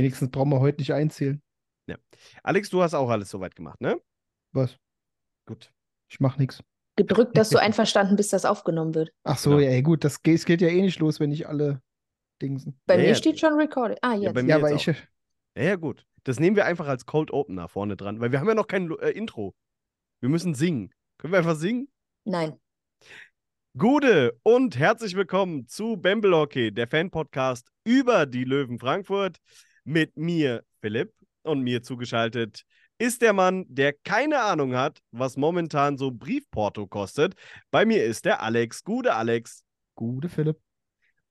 Wenigstens brauchen wir heute nicht einzählen. Ja. Alex, du hast auch alles soweit gemacht, ne? Was? Gut. Ich mach nichts. Gedrückt, dass du einverstanden bist, dass aufgenommen wird. Ach so, Genau. ja, gut, das geht, es geht ja eh nicht los, wenn nicht alle Dingsen. Bei Ja, mir ja. steht schon recorded. Ah, Ja, jetzt. bei mir Ja, aber ich. auch. Ja, ja, gut. Das nehmen wir einfach als Cold Opener vorne dran, weil wir haben ja noch kein äh, Intro. Wir müssen singen. Können wir einfach singen? Nein. Gude und herzlich willkommen zu Bamble Hockey, der Fan-Podcast über die Löwen Frankfurt. Mit mir, Philipp, und mir zugeschaltet ist der Mann, der keine Ahnung hat, was momentan so Briefporto kostet. Bei mir ist der Alex. Gude, Alex. Gute Philipp.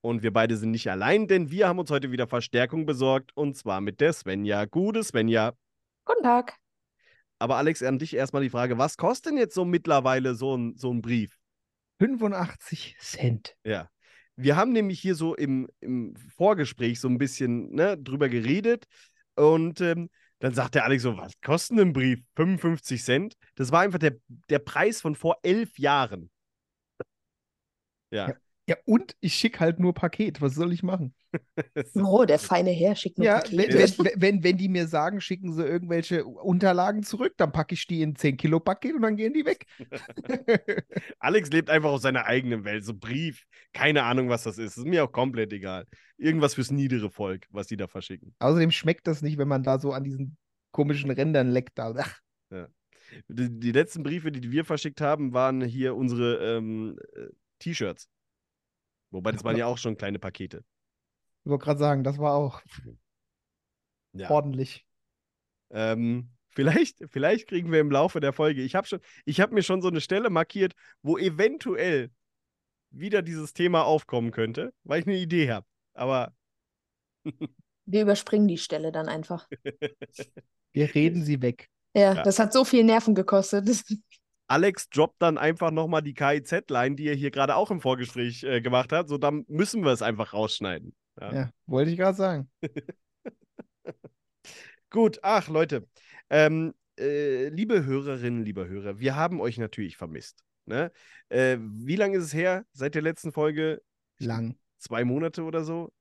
Und wir beide sind nicht allein, denn wir haben uns heute wieder Verstärkung besorgt und zwar mit der Svenja. Gude, Svenja. Guten Tag. Aber Alex, an dich erstmal die Frage, was kostet denn jetzt so mittlerweile so ein, so ein Brief? 85 Cent. Ja. Wir haben nämlich hier so im, im Vorgespräch so ein bisschen ne, drüber geredet und ähm, dann sagt der Alex so, was kostet ein Brief? 55 Cent? Das war einfach der, der Preis von vor elf Jahren. Ja. Ja, und ich schicke halt nur Paket. Was soll ich machen? Oh, der feine Herr schickt nur Ja, Pakete. wenn, wenn, wenn, wenn die mir sagen, schicken sie irgendwelche Unterlagen zurück, dann packe ich die in 10 Kilo Paket und dann gehen die weg. Alex lebt einfach aus seiner eigenen Welt. So Brief, keine Ahnung, was das ist. ist mir auch komplett egal. Irgendwas fürs niedere Volk, was die da verschicken. Außerdem schmeckt das nicht, wenn man da so an diesen komischen Rändern leckt. Da. Ach, Die, die letzten Briefe, die wir verschickt haben, waren hier unsere ähm, äh, T-Shirts. Wobei, das waren ja auch schon kleine Pakete. ich wollte gerade sagen, das war auch Ja. ordentlich. Ähm, vielleicht, vielleicht kriegen wir im Laufe der Folge. Ich habe schon, ich habe mir schon so eine Stelle markiert, wo eventuell wieder dieses Thema aufkommen könnte, weil ich eine Idee habe. Aber Wir überspringen die Stelle dann einfach. Wir reden sie weg. Ja, Ja. das hat so viel Nerven gekostet. Alex droppt dann einfach nochmal die KIZ-Line, die er hier gerade auch im Vorgespräch äh, gemacht hat. So, dann müssen wir es einfach rausschneiden. Ja. Ja, wollte ich gerade sagen. Gut, ach Leute, ähm, äh, liebe Hörerinnen, lieber Hörer, wir haben euch natürlich vermisst. Ne? Äh, wie lange ist es her seit der letzten Folge? Lang. Zwei Monate oder so?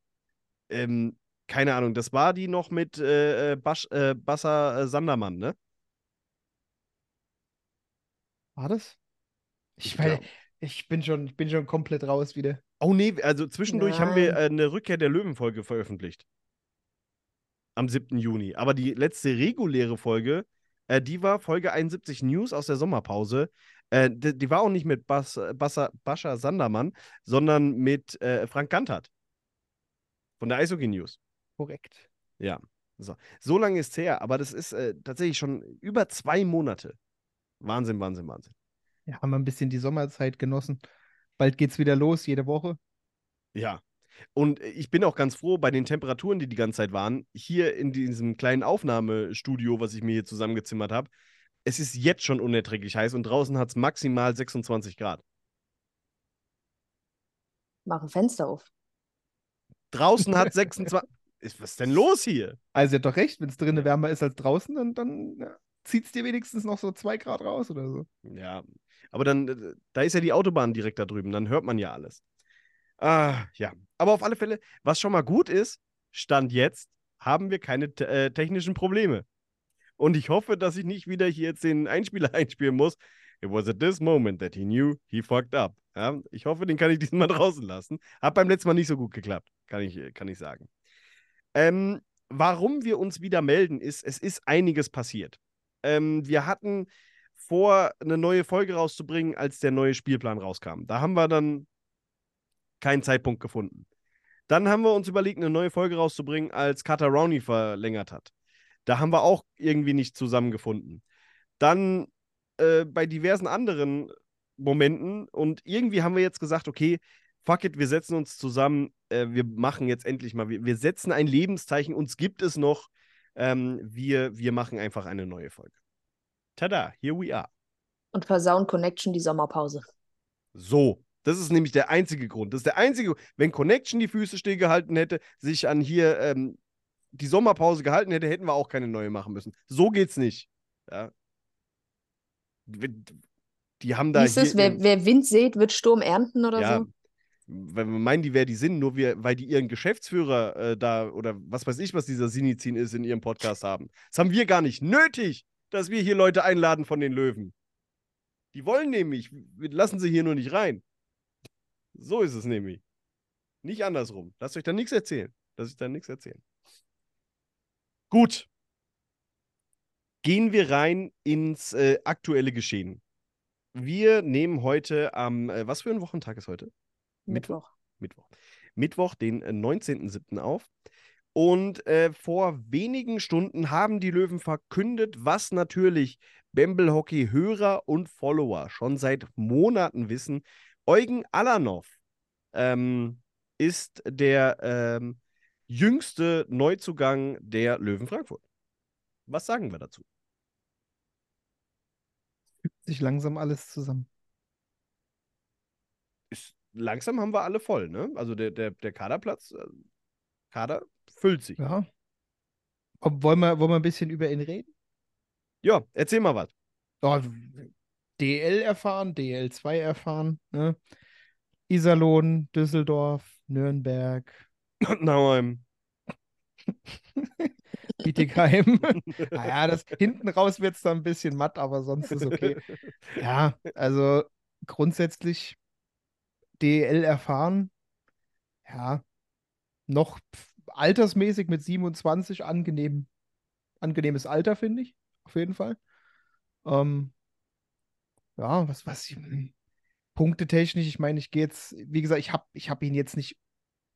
Ähm, keine Ahnung, das war die noch mit äh, äh, Basch, äh, Bassa äh, Sandermann, ne? War das? Ich, Ich ich bin schon, ich bin schon komplett raus wieder. Oh nee, also zwischendurch haben wir Nein. äh, eine Rückkehr der Löwen-Folge veröffentlicht. Am 7. Juni. Aber die letzte reguläre Folge, äh, die war Folge 71 News aus der Sommerpause. Äh, die, die war auch nicht mit Bas, Bassa, Bascha Sandermann, sondern mit äh, Frank Gantert. Von der Eishockey News. Korrekt. Ja. So, so lange ist es her, aber das ist äh, tatsächlich schon über zwei Monate. Wahnsinn, Wahnsinn, Wahnsinn. Ja, haben wir ein bisschen die Sommerzeit genossen. Bald geht's wieder los, jede Woche. Ja. Und ich bin auch ganz froh bei den Temperaturen, die die ganze Zeit waren, hier in diesem kleinen Aufnahmestudio, was ich mir hier zusammengezimmert habe. Es ist jetzt schon unerträglich heiß und draußen hat es maximal 26 Grad. Mach ein Fenster auf. Draußen hat 26. Ist, was ist denn los hier? Also, ihr habt doch recht, wenn es drinnen wärmer ist als draußen, dann, dann ja, zieht es dir wenigstens noch so zwei Grad raus oder so. Ja, aber dann, äh, da ist ja die Autobahn direkt da drüben, dann hört man ja alles. Ah, ja. Aber auf alle Fälle, was schon mal gut ist, Stand jetzt, haben wir keine äh, technischen Probleme. Und ich hoffe, dass ich nicht wieder hier jetzt den Einspieler einspielen muss. It was at this moment that he knew he fucked up. Ja, ich hoffe, den kann ich diesmal draußen lassen. Hat beim letzten Mal nicht so gut geklappt, kann ich, kann ich sagen. Ähm, warum wir uns wieder melden, ist, es ist einiges passiert. Ähm, wir hatten vor, eine neue Folge rauszubringen, als der neue Spielplan rauskam. Da haben wir dann keinen Zeitpunkt gefunden. Dann haben wir uns überlegt, eine neue Folge rauszubringen, als Carter Rowney verlängert hat. Da haben wir auch irgendwie nicht zusammengefunden. Dann äh, bei diversen anderen Momenten und irgendwie haben wir jetzt gesagt, okay, fuck it, wir setzen uns zusammen, äh, wir machen jetzt endlich mal, wir, wir setzen ein Lebenszeichen, uns gibt es noch, ähm, wir, wir machen einfach eine neue Folge. Tada, here we are. Und versauen Connection die Sommerpause. So, das ist nämlich der einzige Grund. Das ist der einzige, wenn Connection die Füße stillgehalten hätte, sich an hier ähm, die Sommerpause gehalten hätte, hätten wir auch keine neue machen müssen. So geht's nicht. Ja. Die haben da Hieß es, wer, wer Wind sät, wird Sturm ernten oder ja, so? Weil wir meinen, die wer die sind, nur wir, weil die ihren Geschäftsführer äh, da oder was weiß ich, was dieser Sinizin ist, in ihrem Podcast haben. Das haben wir gar nicht nötig, dass wir hier Leute einladen von den Löwen. Die wollen nämlich, lassen sie hier nur nicht rein. So ist es nämlich. Nicht andersrum. Lasst euch da nichts erzählen. Lasst euch da nichts erzählen. Gut. Gehen wir rein ins äh, aktuelle Geschehen. Wir nehmen heute am, äh, was für ein Wochentag ist heute? Mittwoch. Mittwoch. Mittwoch, den äh, 19.07. auf. Und äh, vor wenigen Stunden haben die Löwen verkündet, was natürlich Bamble Hockey Hörer und Follower schon seit Monaten wissen. Eugen Alanov ähm, ist der ähm, jüngste Neuzugang der Löwen Frankfurt. Was sagen wir dazu? Fügt sich langsam alles zusammen. Ist, langsam haben wir alle voll, ne? Also der, der, der Kaderplatz, äh, Kader füllt sich. Ja. Ob, wollen, wir, wollen wir ein bisschen über ihn reden? Ja, erzähl mal was. Oh, DL erfahren, DL2 erfahren, ne? Iserlohn, Düsseldorf, Nürnberg, Nauheim. Bietigheim. naja, das hinten raus wird es dann ein bisschen matt, aber sonst ist okay. Ja, also grundsätzlich DL erfahren. Ja, noch altersmäßig mit 27 angenehm, angenehmes Alter, finde ich. Auf jeden Fall. Ähm, ja, was, was, punktetechnisch, ich meine, ich gehe jetzt, wie gesagt, ich habe ich hab ihn jetzt nicht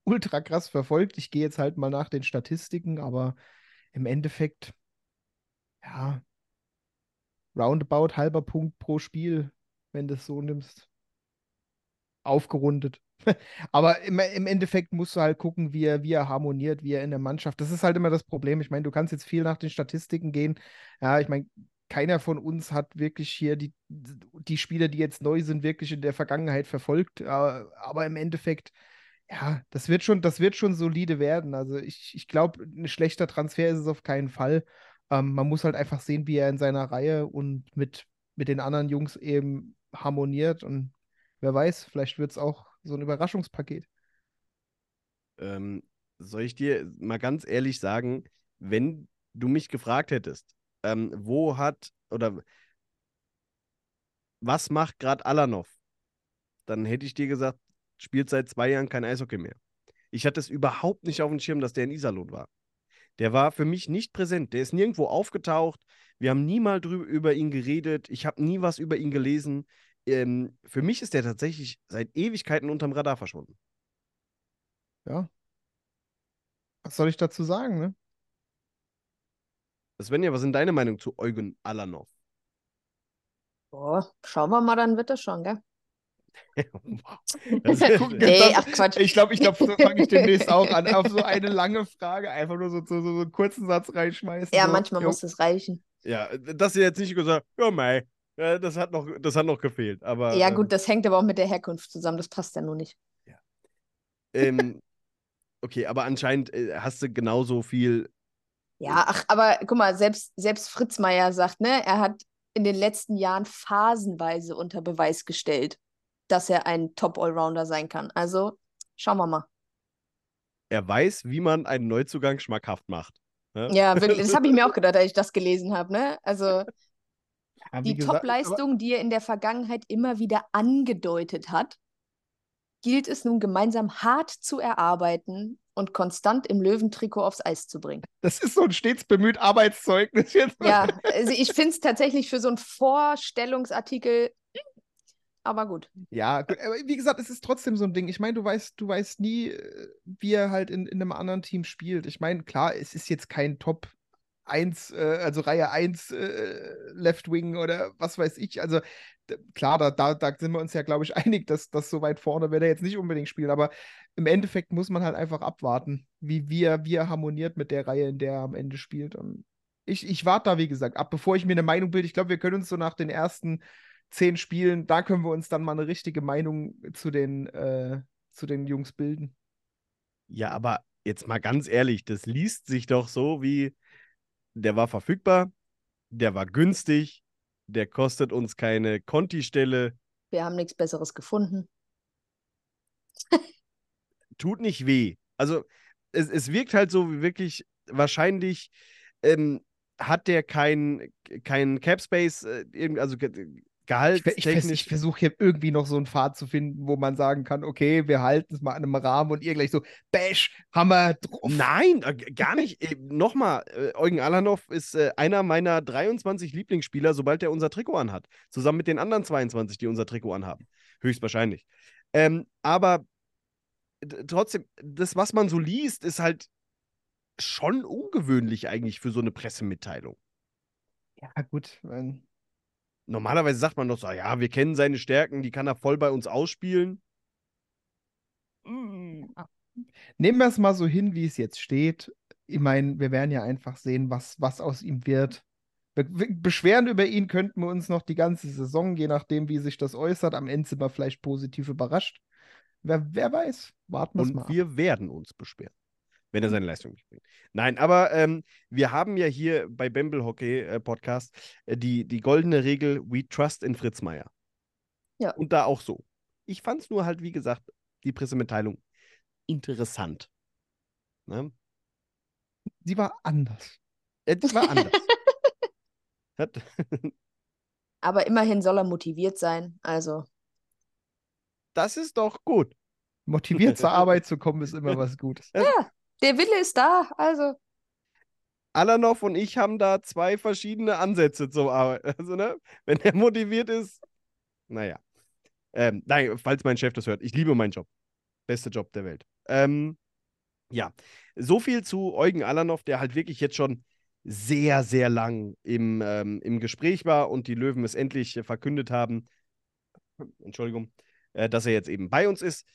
ultra krass verfolgt. Ich gehe jetzt halt mal nach den Statistiken, aber im Endeffekt, ja, roundabout halber Punkt pro Spiel, wenn du es so nimmst. Aufgerundet. Aber im, im Endeffekt musst du halt gucken, wie er, wie er harmoniert, wie er in der Mannschaft. Das ist halt immer das Problem. Ich meine, du kannst jetzt viel nach den Statistiken gehen. Ja, ich meine, keiner von uns hat wirklich hier die, die Spieler, die jetzt neu sind, wirklich in der Vergangenheit verfolgt. Aber im Endeffekt, ja, das wird schon, das wird schon solide werden. Also ich, ich glaube, ein schlechter Transfer ist es auf keinen Fall. Ähm, man muss halt einfach sehen, wie er in seiner Reihe und mit, mit den anderen Jungs eben harmoniert. Und wer weiß, vielleicht wird es auch so ein Überraschungspaket. Ähm, soll ich dir mal ganz ehrlich sagen, wenn du mich gefragt hättest, ähm, wo hat oder was macht gerade Alanov, dann hätte ich dir gesagt, spielt seit zwei Jahren kein Eishockey mehr. Ich hatte es überhaupt nicht auf dem Schirm, dass der in Iserlohn war. Der war für mich nicht präsent. Der ist nirgendwo aufgetaucht. Wir haben nie mal drüber, über ihn geredet. Ich habe nie was über ihn gelesen. Ähm, für mich ist der tatsächlich seit Ewigkeiten unterm Radar verschwunden. Ja. Was soll ich dazu sagen, ne? Svenja, was sind deine Meinung zu Eugen Alanov? Boah, schauen wir mal, dann wird das schon, gell? Das- Nee, ach Quatsch. Ich glaube, ich glaube, so fange ich demnächst auch an. Auf so eine lange Frage einfach nur so, so, so einen kurzen Satz reinschmeißen. Ja, so, manchmal jo. muss es reichen. Ja, dass ihr jetzt nicht gesagt ja, mei, ja, das hat noch, das hat noch gefehlt. Aber, Ja, ähm, gut, das hängt aber auch mit der Herkunft zusammen. Das passt ja nur nicht. Ähm, okay, aber anscheinend äh, hast du genauso viel. Ja, ach, aber guck mal, selbst, selbst Fritz Meier sagt, ne, er hat in den letzten Jahren phasenweise unter Beweis gestellt, dass er ein Top-Allrounder sein kann. Also, schauen wir mal. Er weiß, wie man einen Neuzugang schmackhaft macht. ne? Ja, wirklich, das habe ich mir auch gedacht, als ich das gelesen habe, ne? Also, Ja, die Top-Leistung, die er in der Vergangenheit immer wieder angedeutet hat, gilt es nun gemeinsam hart zu erarbeiten und konstant im Löwentrikot aufs Eis zu bringen. Das ist so ein stets bemüht Arbeitszeugnis jetzt. Ja, also ich finde es tatsächlich für so einen Vorstellungsartikel, aber gut. Ja, gut, aber wie gesagt, es ist trotzdem so ein Ding. Ich meine, du weißt, du weißt nie, äh, wie er halt in, in einem anderen Team spielt. Ich meine, klar, es ist jetzt kein Top 1, äh, also Reihe 1 äh, Left Wing oder was weiß ich. Also klar, da, da, da sind wir uns ja, glaube ich, einig, dass das so weit vorne wird er jetzt nicht unbedingt spielen. Aber im Endeffekt muss man halt einfach abwarten, wie, wie er harmoniert mit der Reihe, in der er am Ende spielt. Und ich, ich warte da, wie gesagt, ab, bevor ich mir eine Meinung bilde. Ich glaube, wir können uns so nach den ersten zehn Spielen, da können wir uns dann mal eine richtige Meinung zu den, äh, zu den Jungs bilden. Ja, aber jetzt mal ganz ehrlich, das liest sich doch so wie, der war verfügbar, der war günstig, der kostet uns keine Conti-Stelle. Wir haben nichts Besseres gefunden. tut nicht weh. Also es, es wirkt halt so wie wirklich wahrscheinlich ähm, hat der kein, kein Cap Space, äh, also ge- Ich, ich, gehaltstechnisch. ich versuche hier irgendwie noch so einen Pfad zu finden, wo man sagen kann, okay, wir halten es mal an einem Rahmen und ihr gleich so, Bash, Hammer drauf. Nein, äh, gar nicht. Äh, Nochmal, äh, Eugen Alanov ist einer meiner 23 Lieblingsspieler, sobald er unser Trikot anhat. Zusammen mit den anderen 22, die unser Trikot anhaben. Höchstwahrscheinlich. Ähm, aber trotzdem, das, was man so liest, ist halt schon ungewöhnlich eigentlich für so eine Pressemitteilung. Ja, gut. ähm, Normalerweise sagt man doch so, ja, wir kennen seine Stärken, die kann er voll bei uns ausspielen. Mm. Nehmen wir es mal so hin, wie es jetzt steht. Ich meine, wir werden ja einfach sehen, was, was aus ihm wird. Be be- beschweren über ihn könnten wir uns noch die ganze Saison, je nachdem, wie sich das äußert. Am Ende sind wir vielleicht positiv überrascht. Wer, wer weiß? Warten wir es mal. Und wir werden uns beschweren, wenn er seine Leistung nicht bringt. Nein, aber ähm, wir haben ja hier bei Bamble Hockey äh, Podcast äh, die, die goldene Regel: We trust in Fritz Meier. Ja. Und da auch so. Ich fand es nur halt, wie gesagt, die Pressemitteilung interessant. Ne? Sie war anders. Äh, die war anders. Hat, Aber immerhin soll er motiviert sein. Also, das ist doch gut. Motiviert zur Arbeit zu kommen, ist immer was Gutes. Der Wille ist da. Also, Alanov und ich haben da zwei verschiedene Ansätze zum Arbeiten. Also, ne, wenn er motiviert ist, naja. Ähm, nein, falls mein Chef das hört, ich liebe meinen Job. Bester Job der Welt. Ähm, ja, so viel zu Eugen Alanov, der halt wirklich jetzt schon sehr, sehr lang im, ähm, im Gespräch war und die Löwen es endlich äh, verkündet haben, Entschuldigung, äh, dass er jetzt eben bei uns ist.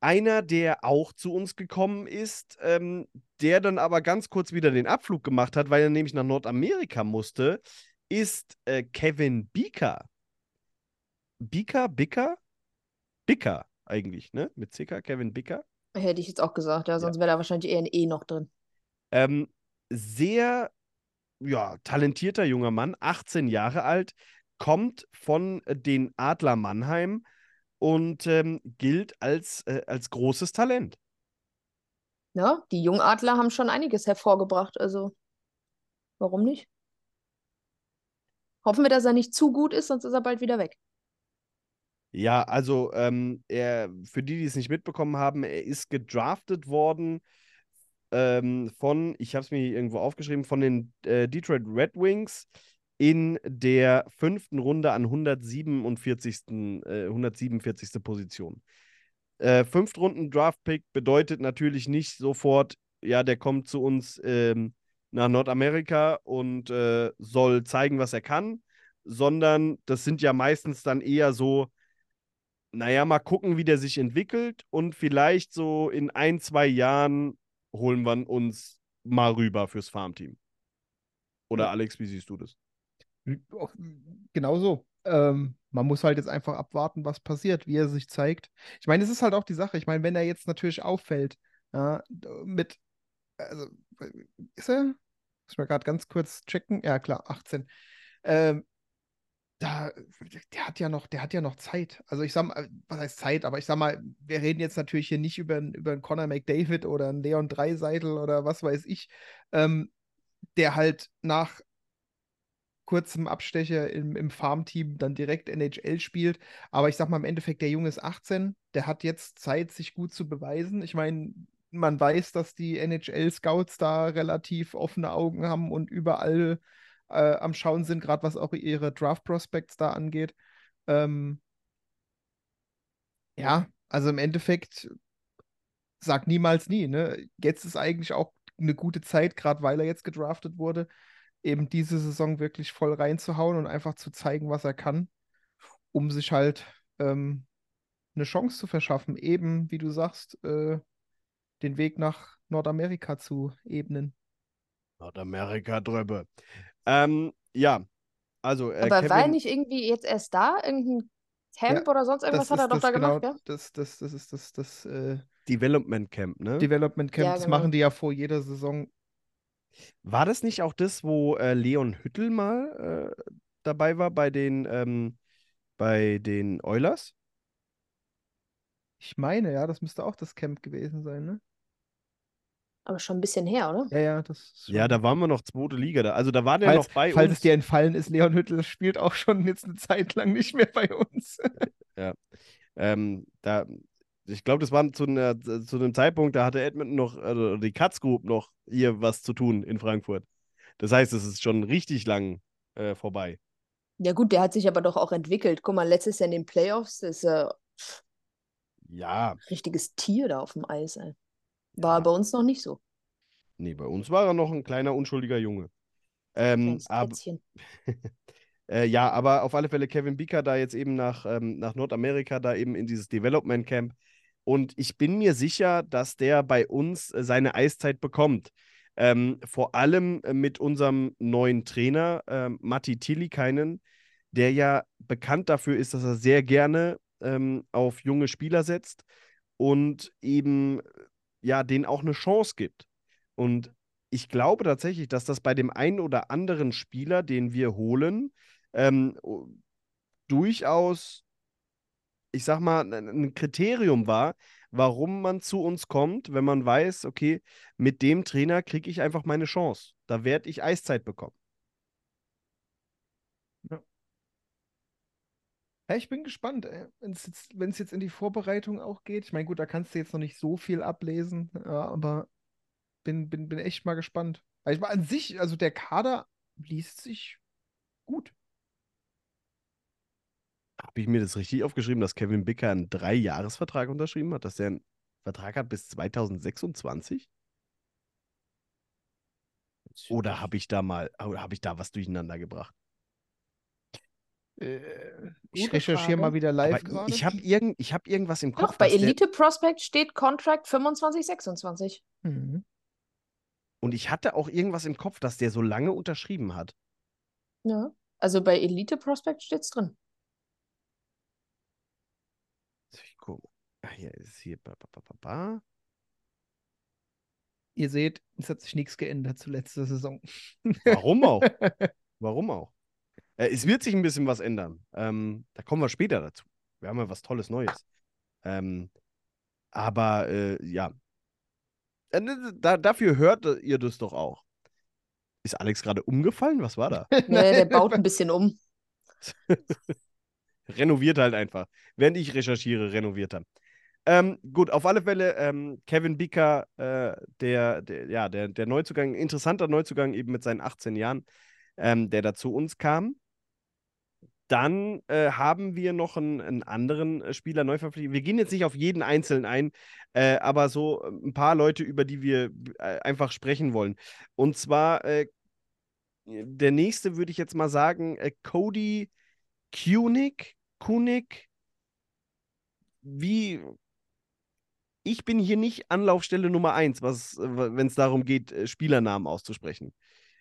Einer, der auch zu uns gekommen ist, ähm, der dann aber ganz kurz wieder den Abflug gemacht hat, weil er nämlich nach Nordamerika musste, ist äh, Kevin Beaker. Beaker, Bicker? Bicker eigentlich, ne? Mit CK, Kevin Bicker. hätte ich jetzt auch gesagt. Ja, sonst wäre da wahrscheinlich eher ein E noch drin. Ähm, sehr, ja, talentierter junger Mann, 18 Jahre alt, kommt von äh, den Adler Mannheim und ähm, gilt als, äh, als großes Talent. Ja, die Jungadler haben schon einiges hervorgebracht. Also, warum nicht? Hoffen wir, dass er nicht zu gut ist, sonst ist er bald wieder weg. Ja, also ähm, er, für die, die es nicht mitbekommen haben, er ist gedraftet worden ähm, von, ich habe es mir irgendwo aufgeschrieben, von den äh, Detroit Red Wings in der fünften Runde an 147. Äh, 147. Position. Äh, Fünftrunden Draft-Pick bedeutet natürlich nicht sofort, ja, der kommt zu uns ähm, nach Nordamerika und äh, soll zeigen, was er kann, sondern das sind ja meistens dann eher so, naja, mal gucken, wie der sich entwickelt und vielleicht so in ein, zwei Jahren holen wir uns mal rüber fürs Farmteam. Oder. Alex, wie siehst du das? Auch Genau so. Ähm, man muss halt jetzt einfach abwarten, was passiert, wie er sich zeigt. Ich meine, es ist halt auch die Sache. Ich meine, wenn er jetzt natürlich auffällt, ja, mit, also, ist er? Muss ich mal gerade ganz kurz checken. Ja, klar, 18. Ähm, da, der hat ja noch, der hat ja noch Zeit. Also ich sag mal, was heißt Zeit, aber ich sag mal, wir reden jetzt natürlich hier nicht über, einen- über einen Conor McDavid oder einen Leon Dreiseitel oder was weiß ich, ähm, der halt nach kurzem Abstecher im, im Farmteam dann direkt NHL spielt. Aber ich sag mal, im Endeffekt, der Junge ist 18, der hat jetzt Zeit, sich gut zu beweisen. Ich meine, man weiß, dass die NHL-Scouts da relativ offene Augen haben und überall äh, am Schauen sind, gerade was auch ihre Draft-Prospects da angeht. Ähm, ja, also im Endeffekt, sag niemals nie, ne? Jetzt ist eigentlich auch eine gute Zeit, gerade weil er jetzt gedraftet wurde, eben diese Saison wirklich voll reinzuhauen und einfach zu zeigen, was er kann, um sich halt ähm, eine Chance zu verschaffen, eben, wie du sagst, äh, den Weg nach Nordamerika zu ebnen. Nordamerika drüber. Ähm, ja, also äh, Aber war er Kevin, nicht irgendwie jetzt erst da? Irgendein Camp oder sonst irgendwas Das hat er doch das da genau, gemacht, gell? das, das, das ist das, das äh, Development Camp, ne? Development Camp, Ja, das genau. machen die ja vor jeder Saison. War das nicht auch das, wo äh, Leon Hüttel mal äh, dabei war bei den, ähm, bei den Oilers? Ich meine, ja, das müsste auch das Camp gewesen sein, ne? Aber schon ein bisschen her, oder? Ja, ja, das ist Ja, da waren wir noch zweite Liga. Da. Also da war der falls, noch bei falls uns. es dir entfallen ist, Leon Hüttel spielt auch schon jetzt eine Zeit lang nicht mehr bei uns. Ähm, da, ich glaube, das war zu, einer, zu einem Zeitpunkt, da hatte Edmonton noch, also die Katz Group noch hier was zu tun in Frankfurt. Das heißt, es ist schon richtig lang äh, vorbei. Ja, gut, der hat sich aber doch auch entwickelt. Guck mal, letztes Jahr in den Playoffs, das ist ja Ja, ein richtiges Tier da auf dem Eis, ey. War Ja. bei uns noch nicht so. nee, bei uns war er noch ein kleiner, unschuldiger Junge. Ähm, Kätzchen. äh, ja, aber auf alle Fälle Kevin Beaker da jetzt eben nach, ähm, nach Nordamerika, da eben in dieses Development Camp. Und ich bin mir sicher, dass der bei uns äh, seine Eiszeit bekommt. Ähm, vor allem äh, mit unserem neuen Trainer, ähm, Matti Tillikainen, der ja bekannt dafür ist, dass er sehr gerne ähm, auf junge Spieler setzt und eben ja denen auch eine Chance gibt. Und ich glaube tatsächlich, dass das bei dem einen oder anderen Spieler, den wir holen, ähm, durchaus, ich sag mal, ein Kriterium war, warum man zu uns kommt, wenn man weiß, okay, mit dem Trainer kriege ich einfach meine Chance. Da werde ich Eiszeit bekommen. Ja, ich bin gespannt, wenn es jetzt, jetzt in die Vorbereitung auch geht. Ich meine, gut, da kannst du jetzt noch nicht so viel ablesen, ja, aber bin, bin, bin echt mal gespannt. Mal an sich, also der Kader liest sich gut. Habe ich mir das richtig aufgeschrieben, dass Kevin Bicker einen Drei-Jahres-Vertrag unterschrieben hat, dass er einen Vertrag hat bis 2026? Oder habe ich da mal, habe ich da was durcheinander gebracht? Äh, ich recherchiere mal wieder live Aber ich habe irgend, ich hab irgendwas im Kopf. Doch, bei Elite Prospect steht Contract 25, 26. Mhm. Und ich hatte auch irgendwas im Kopf, dass der so lange unterschrieben hat. Ja. Also bei Elite Prospect steht's drin. Ich gucke. Ah, hier ist hier. Ba, ba, ba, ba, ba. Ihr seht, es hat sich nichts geändert zur letzten Saison. Warum auch? Warum auch? Äh, es wird sich ein bisschen was ändern. Ähm, da kommen wir später dazu. Wir haben ja was Tolles Neues. Ähm, aber äh, ja. Äh, ne, Da, dafür hört ihr das doch auch. Ist Alex gerade umgefallen? Was war da? Nee, der baut ein bisschen um. Renoviert halt einfach. Während ich recherchiere, renoviert er. Ähm, gut, auf alle Fälle, ähm, Kevin Bicker, äh, der, der, ja, der, der Neuzugang, interessanter Neuzugang eben mit seinen 18 Jahren, ähm, der da zu uns kam. Dann äh, haben wir noch einen, einen anderen äh, Spieler neu verpflichtet. Wir gehen jetzt nicht auf jeden Einzelnen ein, äh, aber so ein paar Leute, über die wir äh, einfach sprechen wollen. Und zwar äh, der nächste würde ich jetzt mal sagen, Cody Kunig, Kunig, wie ich bin hier nicht Anlaufstelle Nummer eins, was, wenn es darum geht, äh, Spielernamen auszusprechen.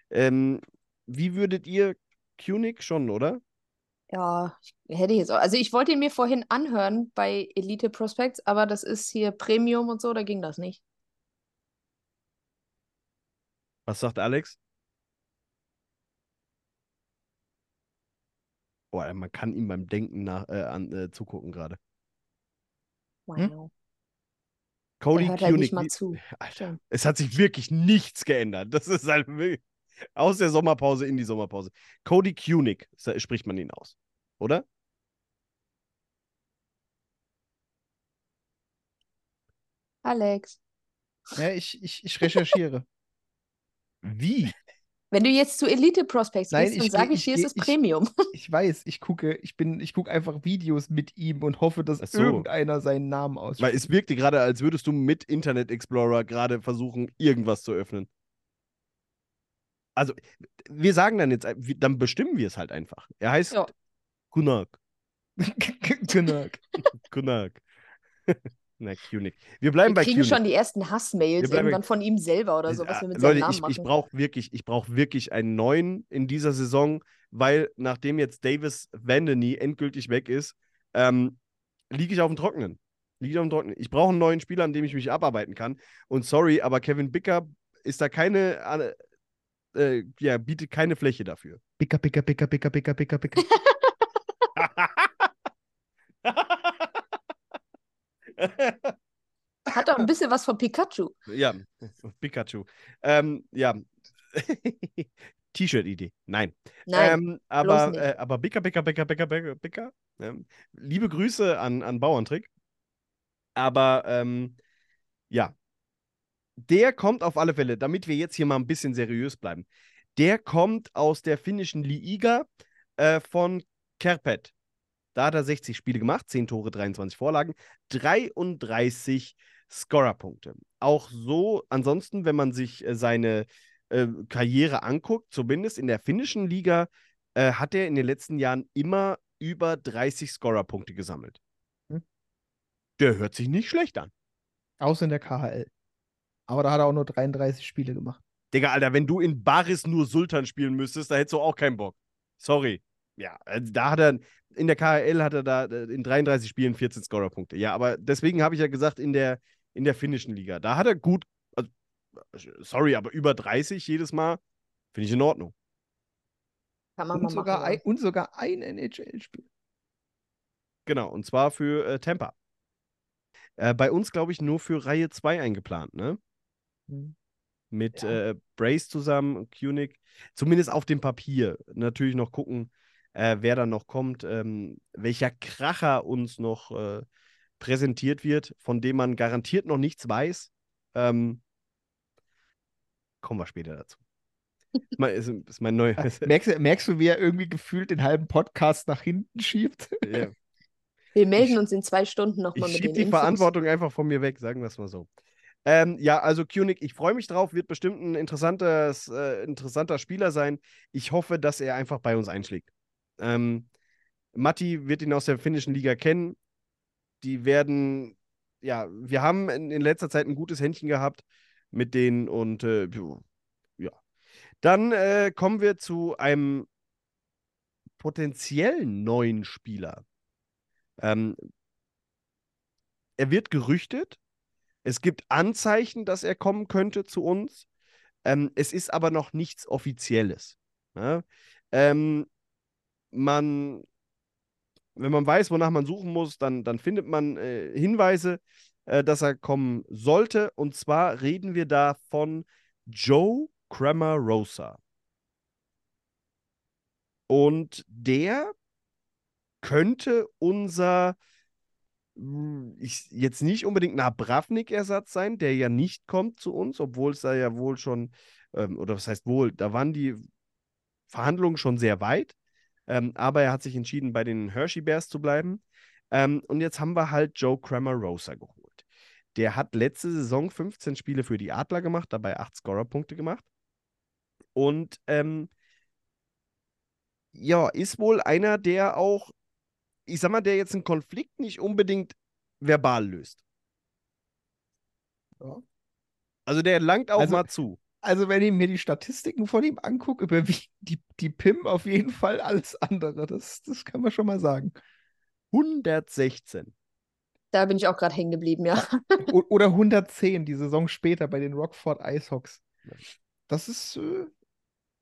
Ähm, wie würdet ihr Kunig schon, oder? Ja, ich hätte ich jetzt auch. Also ich wollte ihn mir vorhin anhören bei Elite Prospects, aber das ist hier Premium und so, da ging das nicht. Was sagt Alex? Boah, man kann ihm beim Denken nach, äh, an, äh, zugucken gerade. Hm? Cody hört halt nicht Kunig, mal wie- zu. Alter, es hat sich wirklich nichts geändert. Das ist halt wirklich aus der Sommerpause in die Sommerpause. Cody Kunig, so spricht man ihn aus, oder? Alex, Ja, ich, ich, ich recherchiere. Wie? Wenn du jetzt zu Elite Prospects Nein, gehst, dann ich sage ich es geh- ist ich- Premium. Ich weiß, ich gucke, ich bin, ich gucke einfach Videos mit ihm und hoffe, dass so. irgendeiner seinen Namen Weil ausspricht. es wirkte gerade, als würdest du mit Internet Explorer gerade versuchen, irgendwas zu öffnen. Also, wir sagen dann jetzt, dann bestimmen wir es halt einfach. Er heißt Ja. Kunak. genau. Kunak. Na, Kunig. Wir bleiben Wir bei kriegen Kunig. schon die ersten Wir Hassmails irgendwann von ihm selber oder so, Äh, was wir mit Leute, seinem Namen ich, machen. ich brauche wirklich, ich brauche wirklich einen neuen in dieser Saison, weil nachdem jetzt Davis Vandeny endgültig weg ist, ähm, liege ich auf dem Trockenen. Liege ich auf dem Trockenen. Ich brauche einen neuen Spieler, an dem ich mich abarbeiten kann. Und sorry, aber Kevin Bicker ist da keine, äh, äh, ja, bietet keine Fläche dafür. Picker, picker, picker, picker, picker, picker, picker. Hat auch ein bisschen was von Pikachu. Ja, Pikachu. Ähm, ja. T-Shirt-Idee. Nein. Nein, ähm, aber, äh, aber Bicker, Bicker, Bicker, Bicker, Bicker, Bicker. Ähm, liebe Grüße an, an Bauerntrick. Aber ähm, ja, der kommt auf alle Fälle, damit wir jetzt hier mal ein bisschen seriös bleiben. Der kommt aus der finnischen Liiga äh, von Kerpet. Da hat er 60 Spiele gemacht, 10 Tore, 23 Vorlagen, 33 Scorerpunkte. Auch so, ansonsten, wenn man sich äh, seine äh, Karriere anguckt, zumindest in der finnischen Liga, äh, hat er in den letzten Jahren immer über 30 Scorerpunkte gesammelt. Hm. Der hört sich nicht schlecht an. Außer in der KHL. Aber da hat er auch nur 33 Spiele gemacht. Digga, Alter, wenn du in Baris nur Sultan spielen müsstest, da hättest du auch keinen Bock. Sorry. Ja, also da hat er, in der KHL hat er da äh, in 33 Spielen 14 Scorerpunkte. Ja, aber deswegen habe ich ja gesagt, in der, in der finnischen Liga, da hat er gut, also, sorry, aber über 30 jedes Mal, finde ich in Ordnung. Kann man Und mal sogar, machen. ein, und sogar ein NHL-Spiel. Genau, und zwar für äh, Tampa. Äh, bei uns, glaube ich, nur für Reihe 2 eingeplant, ne? Hm. Mit Ja. äh, Brace zusammen und Kunig. Zumindest auf dem Papier. Natürlich noch gucken, äh, wer dann noch kommt, ähm, welcher Kracher uns noch äh, präsentiert wird, von dem man garantiert noch nichts weiß. Ähm, kommen wir später dazu. Ist mein, ist, ist mein neuer. Merkst, du- merkst du, wie er irgendwie gefühlt den halben Podcast nach hinten schiebt? ja. Wir melden Ich- uns in zwei Stunden nochmal Ich mit schiebe den die Infos. Verantwortung einfach von mir weg, sagen wir es mal so. Ähm, ja, also Kunig, ich freue mich drauf, wird bestimmt ein interessantes, äh, interessanter Spieler sein. Ich hoffe, dass er einfach bei uns einschlägt. Ähm, Matti wird ihn aus der finnischen Liga kennen. Die werden, ja, wir haben in, in letzter Zeit ein gutes Händchen gehabt mit denen und äh, ja. Dann äh, kommen wir zu einem potenziellen neuen Spieler. Ähm, er wird gerüchtet. Es gibt Anzeichen, dass er kommen könnte zu uns. Ähm, es ist aber noch nichts Offizielles. Ja? Ähm, man, wenn man weiß, wonach man suchen muss, dann, dann findet man äh, Hinweise, äh, dass er kommen sollte. Und zwar reden wir da von Joe Cramarosa. Und der könnte unser mh, ich, jetzt nicht unbedingt ein Abravnik-Ersatz sein, der ja nicht kommt zu uns, obwohl es da ja wohl schon, ähm, oder was heißt wohl, da waren die Verhandlungen schon sehr weit, ähm, aber er hat sich entschieden, bei den Hershey Bears zu bleiben. Ähm, und jetzt haben wir halt Joe Cramarosa geholt. Der hat letzte Saison 15 Spiele für die Adler gemacht, dabei 8 Scorer-Punkte gemacht. Und ähm, ja, ist wohl einer, der auch ich sag mal, der jetzt einen Konflikt nicht unbedingt verbal löst. Ja. Also der langt auch Also- mal zu. Also, wenn ich mir die Statistiken von ihm angucke, überwiegt die, die PIM auf jeden Fall alles andere. Das, das kann man schon mal sagen. 116. Da bin ich auch gerade hängen geblieben, ja. Oder 110 die Saison später bei den Rockford Icehawks. Das ist, äh,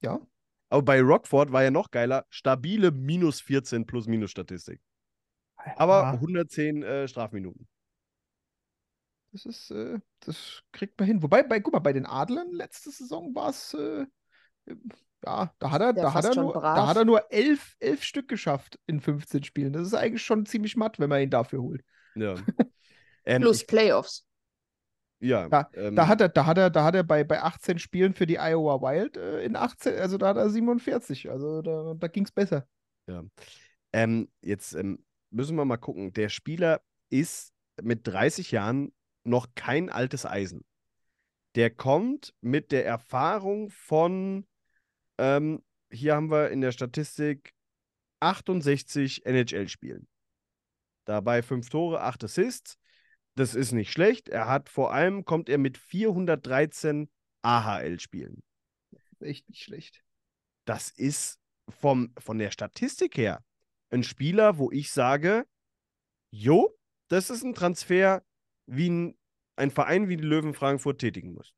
ja. Aber bei Rockford war ja noch geiler, stabile minus 14 plus minus Statistik. Aber Ja, 110 äh, Strafminuten. Das ist, äh, das kriegt man hin. Wobei, bei, guck mal, bei den Adlern letzte Saison war es, äh, ja, da hat er, Ja, da hat er nur, brav. da hat er nur elf, elf Stück geschafft in 15 Spielen. Das ist eigentlich schon ziemlich matt, wenn man ihn dafür holt. Ja. ähm, Plus Playoffs. ja, Da- ähm, Da hat er, da hat er, da hat er bei, bei 18 Spielen für die Iowa Wild äh, in 18, also da hat er 47. Also da, da ging es besser. Ähm, jetzt ähm, müssen wir mal gucken. Der Spieler ist mit 30 Jahren noch kein altes Eisen. Der kommt mit der Erfahrung von, ähm, hier haben wir in der Statistik 68 NHL-Spielen. Dabei fünf Tore, acht Assists. Das ist nicht schlecht. Er hat vor allem, kommt er mit 413 AHL-Spielen. Echt nicht schlecht. Das ist vom, von der Statistik her ein Spieler, wo ich sage, jo, das ist ein Transfer, wie ein, ein Verein wie die Löwen Frankfurt tätigen muss.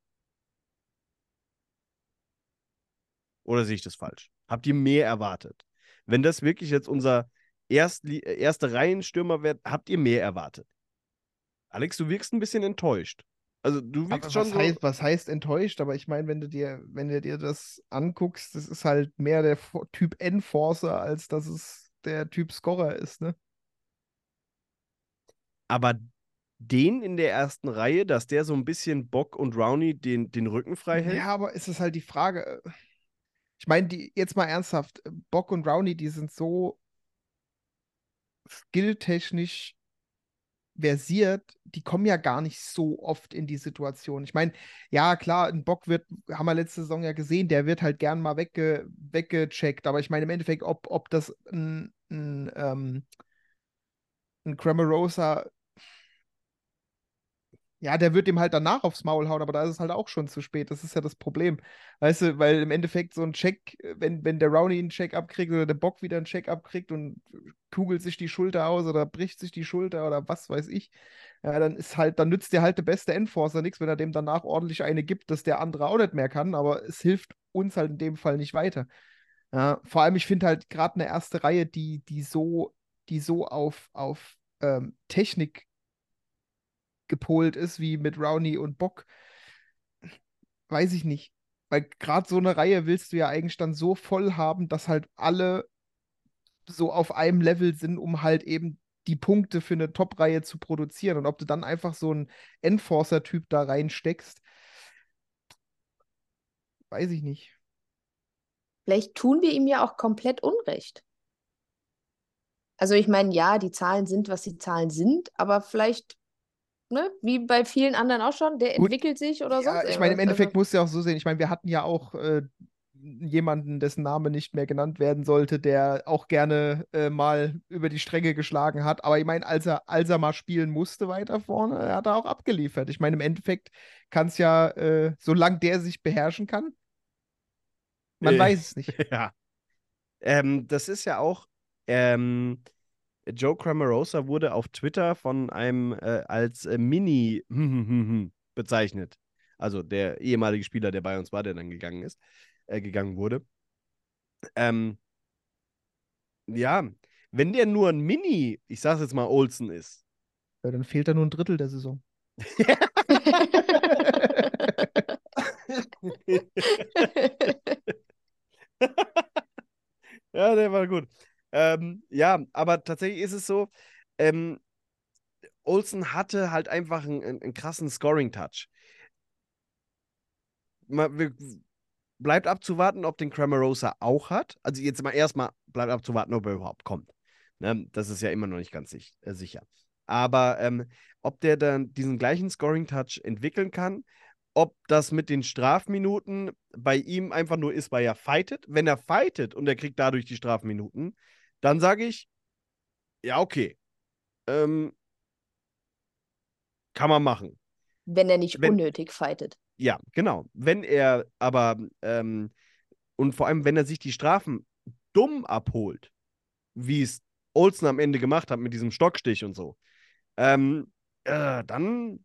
Oder sehe ich das falsch? Habt ihr mehr erwartet? Wenn das wirklich jetzt unser Erstli äh, erste Reihenstürmer wird, habt ihr mehr erwartet? Alex, du wirkst ein bisschen enttäuscht. Also du wirkst Aber schon was, so. heißt, was heißt enttäuscht? Aber ich meine, wenn du dir, wenn du dir das anguckst, das ist halt mehr der Typ Enforcer, als dass es der Typ Scorer ist, ne? Aber den in der ersten Reihe, dass der so ein bisschen Bock und Rowney den, den Rücken frei hält? Ja, aber ist es halt die Frage. äh, Ich meine, jetzt mal ernsthaft, äh, Bock und Rowney, die sind so skilltechnisch versiert, die kommen ja gar nicht so oft in die Situation. Ich meine, ja, klar, ein Bock wird, haben wir letzte Saison ja gesehen, der wird halt gern mal wegge, weggecheckt, aber ich meine im Endeffekt, ob, ob das ein, ein, ähm, ein Cramarosa, ja, der wird ihm halt danach aufs Maul hauen, aber da ist es halt auch schon zu spät. Das ist ja das Problem. Weißt du, weil im Endeffekt so ein Check, wenn, wenn der Rowney einen Check abkriegt oder der Bock wieder einen Check abkriegt und kugelt sich die Schulter aus oder bricht sich die Schulter oder was weiß ich, ja, dann ist halt, dann nützt dir halt der beste Enforcer nichts, wenn er dem danach ordentlich eine gibt, dass der andere auch nicht mehr kann, aber es hilft uns halt in dem Fall nicht weiter. Ja, vor allem, ich finde halt gerade eine erste Reihe, die, die so, die so auf, auf ähm, Technik gepolt ist, wie mit Rowney und Bock, weiß ich nicht. Weil gerade so eine Reihe willst du ja eigentlich dann so voll haben, dass halt alle so auf einem Level sind, um halt eben die Punkte für eine Top-Reihe zu produzieren. Und ob du dann einfach so einen Enforcer-Typ da reinsteckst, weiß ich nicht. Vielleicht tun wir ihm ja auch komplett Unrecht. Also ich meine, ja, die Zahlen sind, was die Zahlen sind, aber vielleicht, ne, wie bei vielen anderen auch schon, der Gut. entwickelt sich oder Ja, sonst ich meine, im. Endeffekt Also, musst du ja auch so sehen. Ich meine, wir hatten ja auch äh, jemanden, dessen Name nicht mehr genannt werden sollte, der auch gerne äh, mal über die Stränge geschlagen hat. Aber ich meine, als er, als er mal spielen musste weiter vorne, er hat er auch abgeliefert. Ich meine, im Endeffekt kann es ja, äh, solange der sich beherrschen kann, man Äh, weiß es nicht. Ja. Ähm, das ist ja auch, ähm, Joe Cramarosa wurde auf Twitter von einem äh, als äh, Mini bezeichnet. Also der ehemalige Spieler, der bei uns war, der dann gegangen ist, äh, gegangen wurde. Ähm, ja, wenn der nur ein Mini, ich sag's jetzt mal Olsen ist, Ja, dann fehlt da nur ein Drittel der Saison. Ja, der war gut. Ähm, ja, aber tatsächlich ist es so, ähm, Olsen hatte halt einfach einen, einen, krassen Scoring-Touch. Bleibt abzuwarten, ob den Cramarosa auch hat. Also jetzt mal erstmal bleibt abzuwarten, ob er überhaupt kommt. Ne? Das ist ja immer noch nicht ganz sich, äh, sicher. Aber ähm, ob der dann diesen gleichen Scoring-Touch entwickeln kann, ob das mit den Strafminuten bei ihm einfach nur ist, weil er fightet. Wenn er fightet und er kriegt dadurch die Strafminuten, dann sage ich, ja, okay. Ähm, kann man machen. Wenn er nicht Wenn- unnötig fightet. Ja, genau. Wenn er aber, ähm, und vor allem, wenn er sich die Strafen dumm abholt, wie es Olsen am Ende gemacht hat mit diesem Stockstich und so, ähm, äh, dann.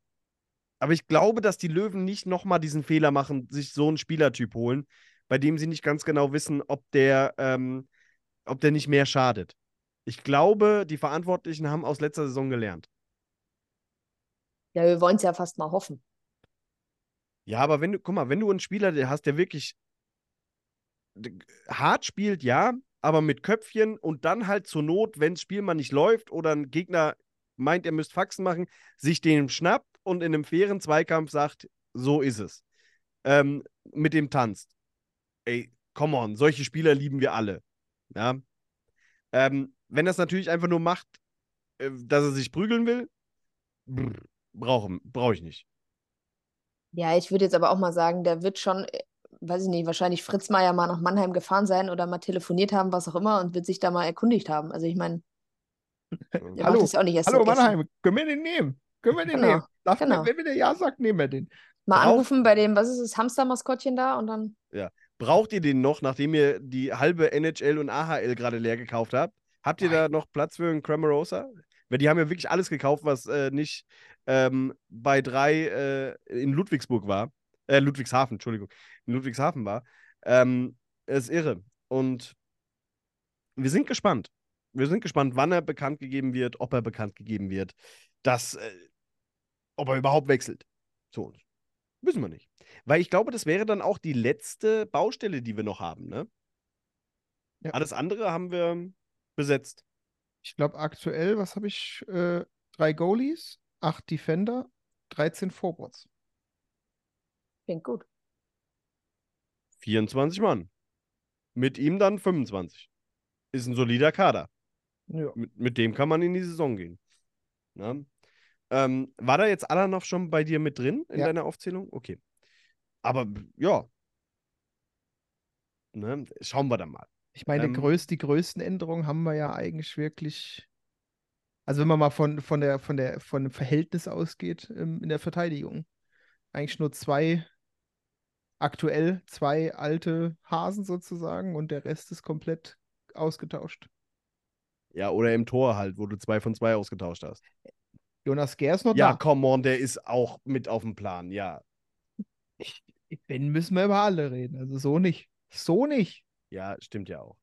Aber ich glaube, dass die Löwen nicht nochmal diesen Fehler machen, sich so einen Spielertyp holen, bei dem sie nicht ganz genau wissen, ob der, ähm, ob der nicht mehr schadet. Ich glaube, die Verantwortlichen haben aus letzter Saison gelernt. Ja, wir wollen es ja fast mal hoffen. Ja, aber wenn du, guck mal, wenn du einen Spieler hast, der wirklich hart spielt, ja, aber mit Köpfchen und dann halt zur Not, wenn das Spiel mal nicht läuft oder ein Gegner meint, er müsst Faxen machen, sich den schnappt und in einem fairen Zweikampf sagt, so ist es. Ähm, mit dem tanzt. Ey, come on, solche Spieler lieben wir alle. Ja. Ähm, wenn er es natürlich einfach nur macht, äh, dass er sich prügeln will, brauche brauch ich nicht. Ja, ich würde jetzt aber auch mal sagen, der wird schon, äh, weiß ich nicht, wahrscheinlich Fritz Meier mal nach Mannheim gefahren sein oder mal telefoniert haben, was auch immer, und wird sich da mal erkundigt haben. Also ich meine, der Hallo, macht das ja auch nicht erst Hallo. Mannheim, können wir den nehmen? Können wir den Genau, nehmen? Darf genau. wenn der Ja sagt, nehmen wir den. Mal Braucht- anrufen bei dem, was ist das, Hamster-Maskottchen da und dann. Braucht ihr den noch, nachdem ihr die halbe NHL und AHL gerade leer gekauft habt? Habt ihr da noch Platz für einen Cramarosa? Weil die haben ja wirklich alles gekauft, was äh, nicht ähm, bei drei äh, in Ludwigsburg war. Äh, Ludwigshafen, Entschuldigung. In Ludwigshafen war. Ähm, ist irre. Und wir sind gespannt. Wir sind gespannt, wann er bekannt gegeben wird, ob er bekannt gegeben wird. Das, äh, ob er überhaupt wechselt zu uns. Wissen wir nicht. Weil ich glaube, das wäre dann auch die letzte Baustelle, die wir noch haben, ne? Ja. Alles andere haben wir besetzt. Ich glaube, aktuell, was habe ich? Äh, drei Goalies, acht Defender, 13 Forwards. Klingt gut. 24 Mann. Mit ihm dann 25. Ist ein solider Kader. Ja. Mit, mit dem kann man in die Saison gehen. Ne? Ähm, war da jetzt Alanov schon bei dir mit drin in Ja. deiner Aufzählung? Okay. Aber ja. Ne? Schauen wir dann mal. Ich meine, Ähm, größt, die größten Änderungen haben wir ja eigentlich wirklich. Also wenn man mal von, von der, von der, von dem Verhältnis ausgeht ähm, in der Verteidigung. Eigentlich nur zwei, aktuell zwei alte Hasen sozusagen und der Rest ist komplett ausgetauscht. Ja, oder im Tor halt, wo du zwei von zwei ausgetauscht hast. Jonas Gehr ist noch Ja, da. come on, der ist auch mit auf dem Plan, ja. Wenn müssen wir über alle reden. Also so nicht. So nicht. Ja, stimmt ja auch.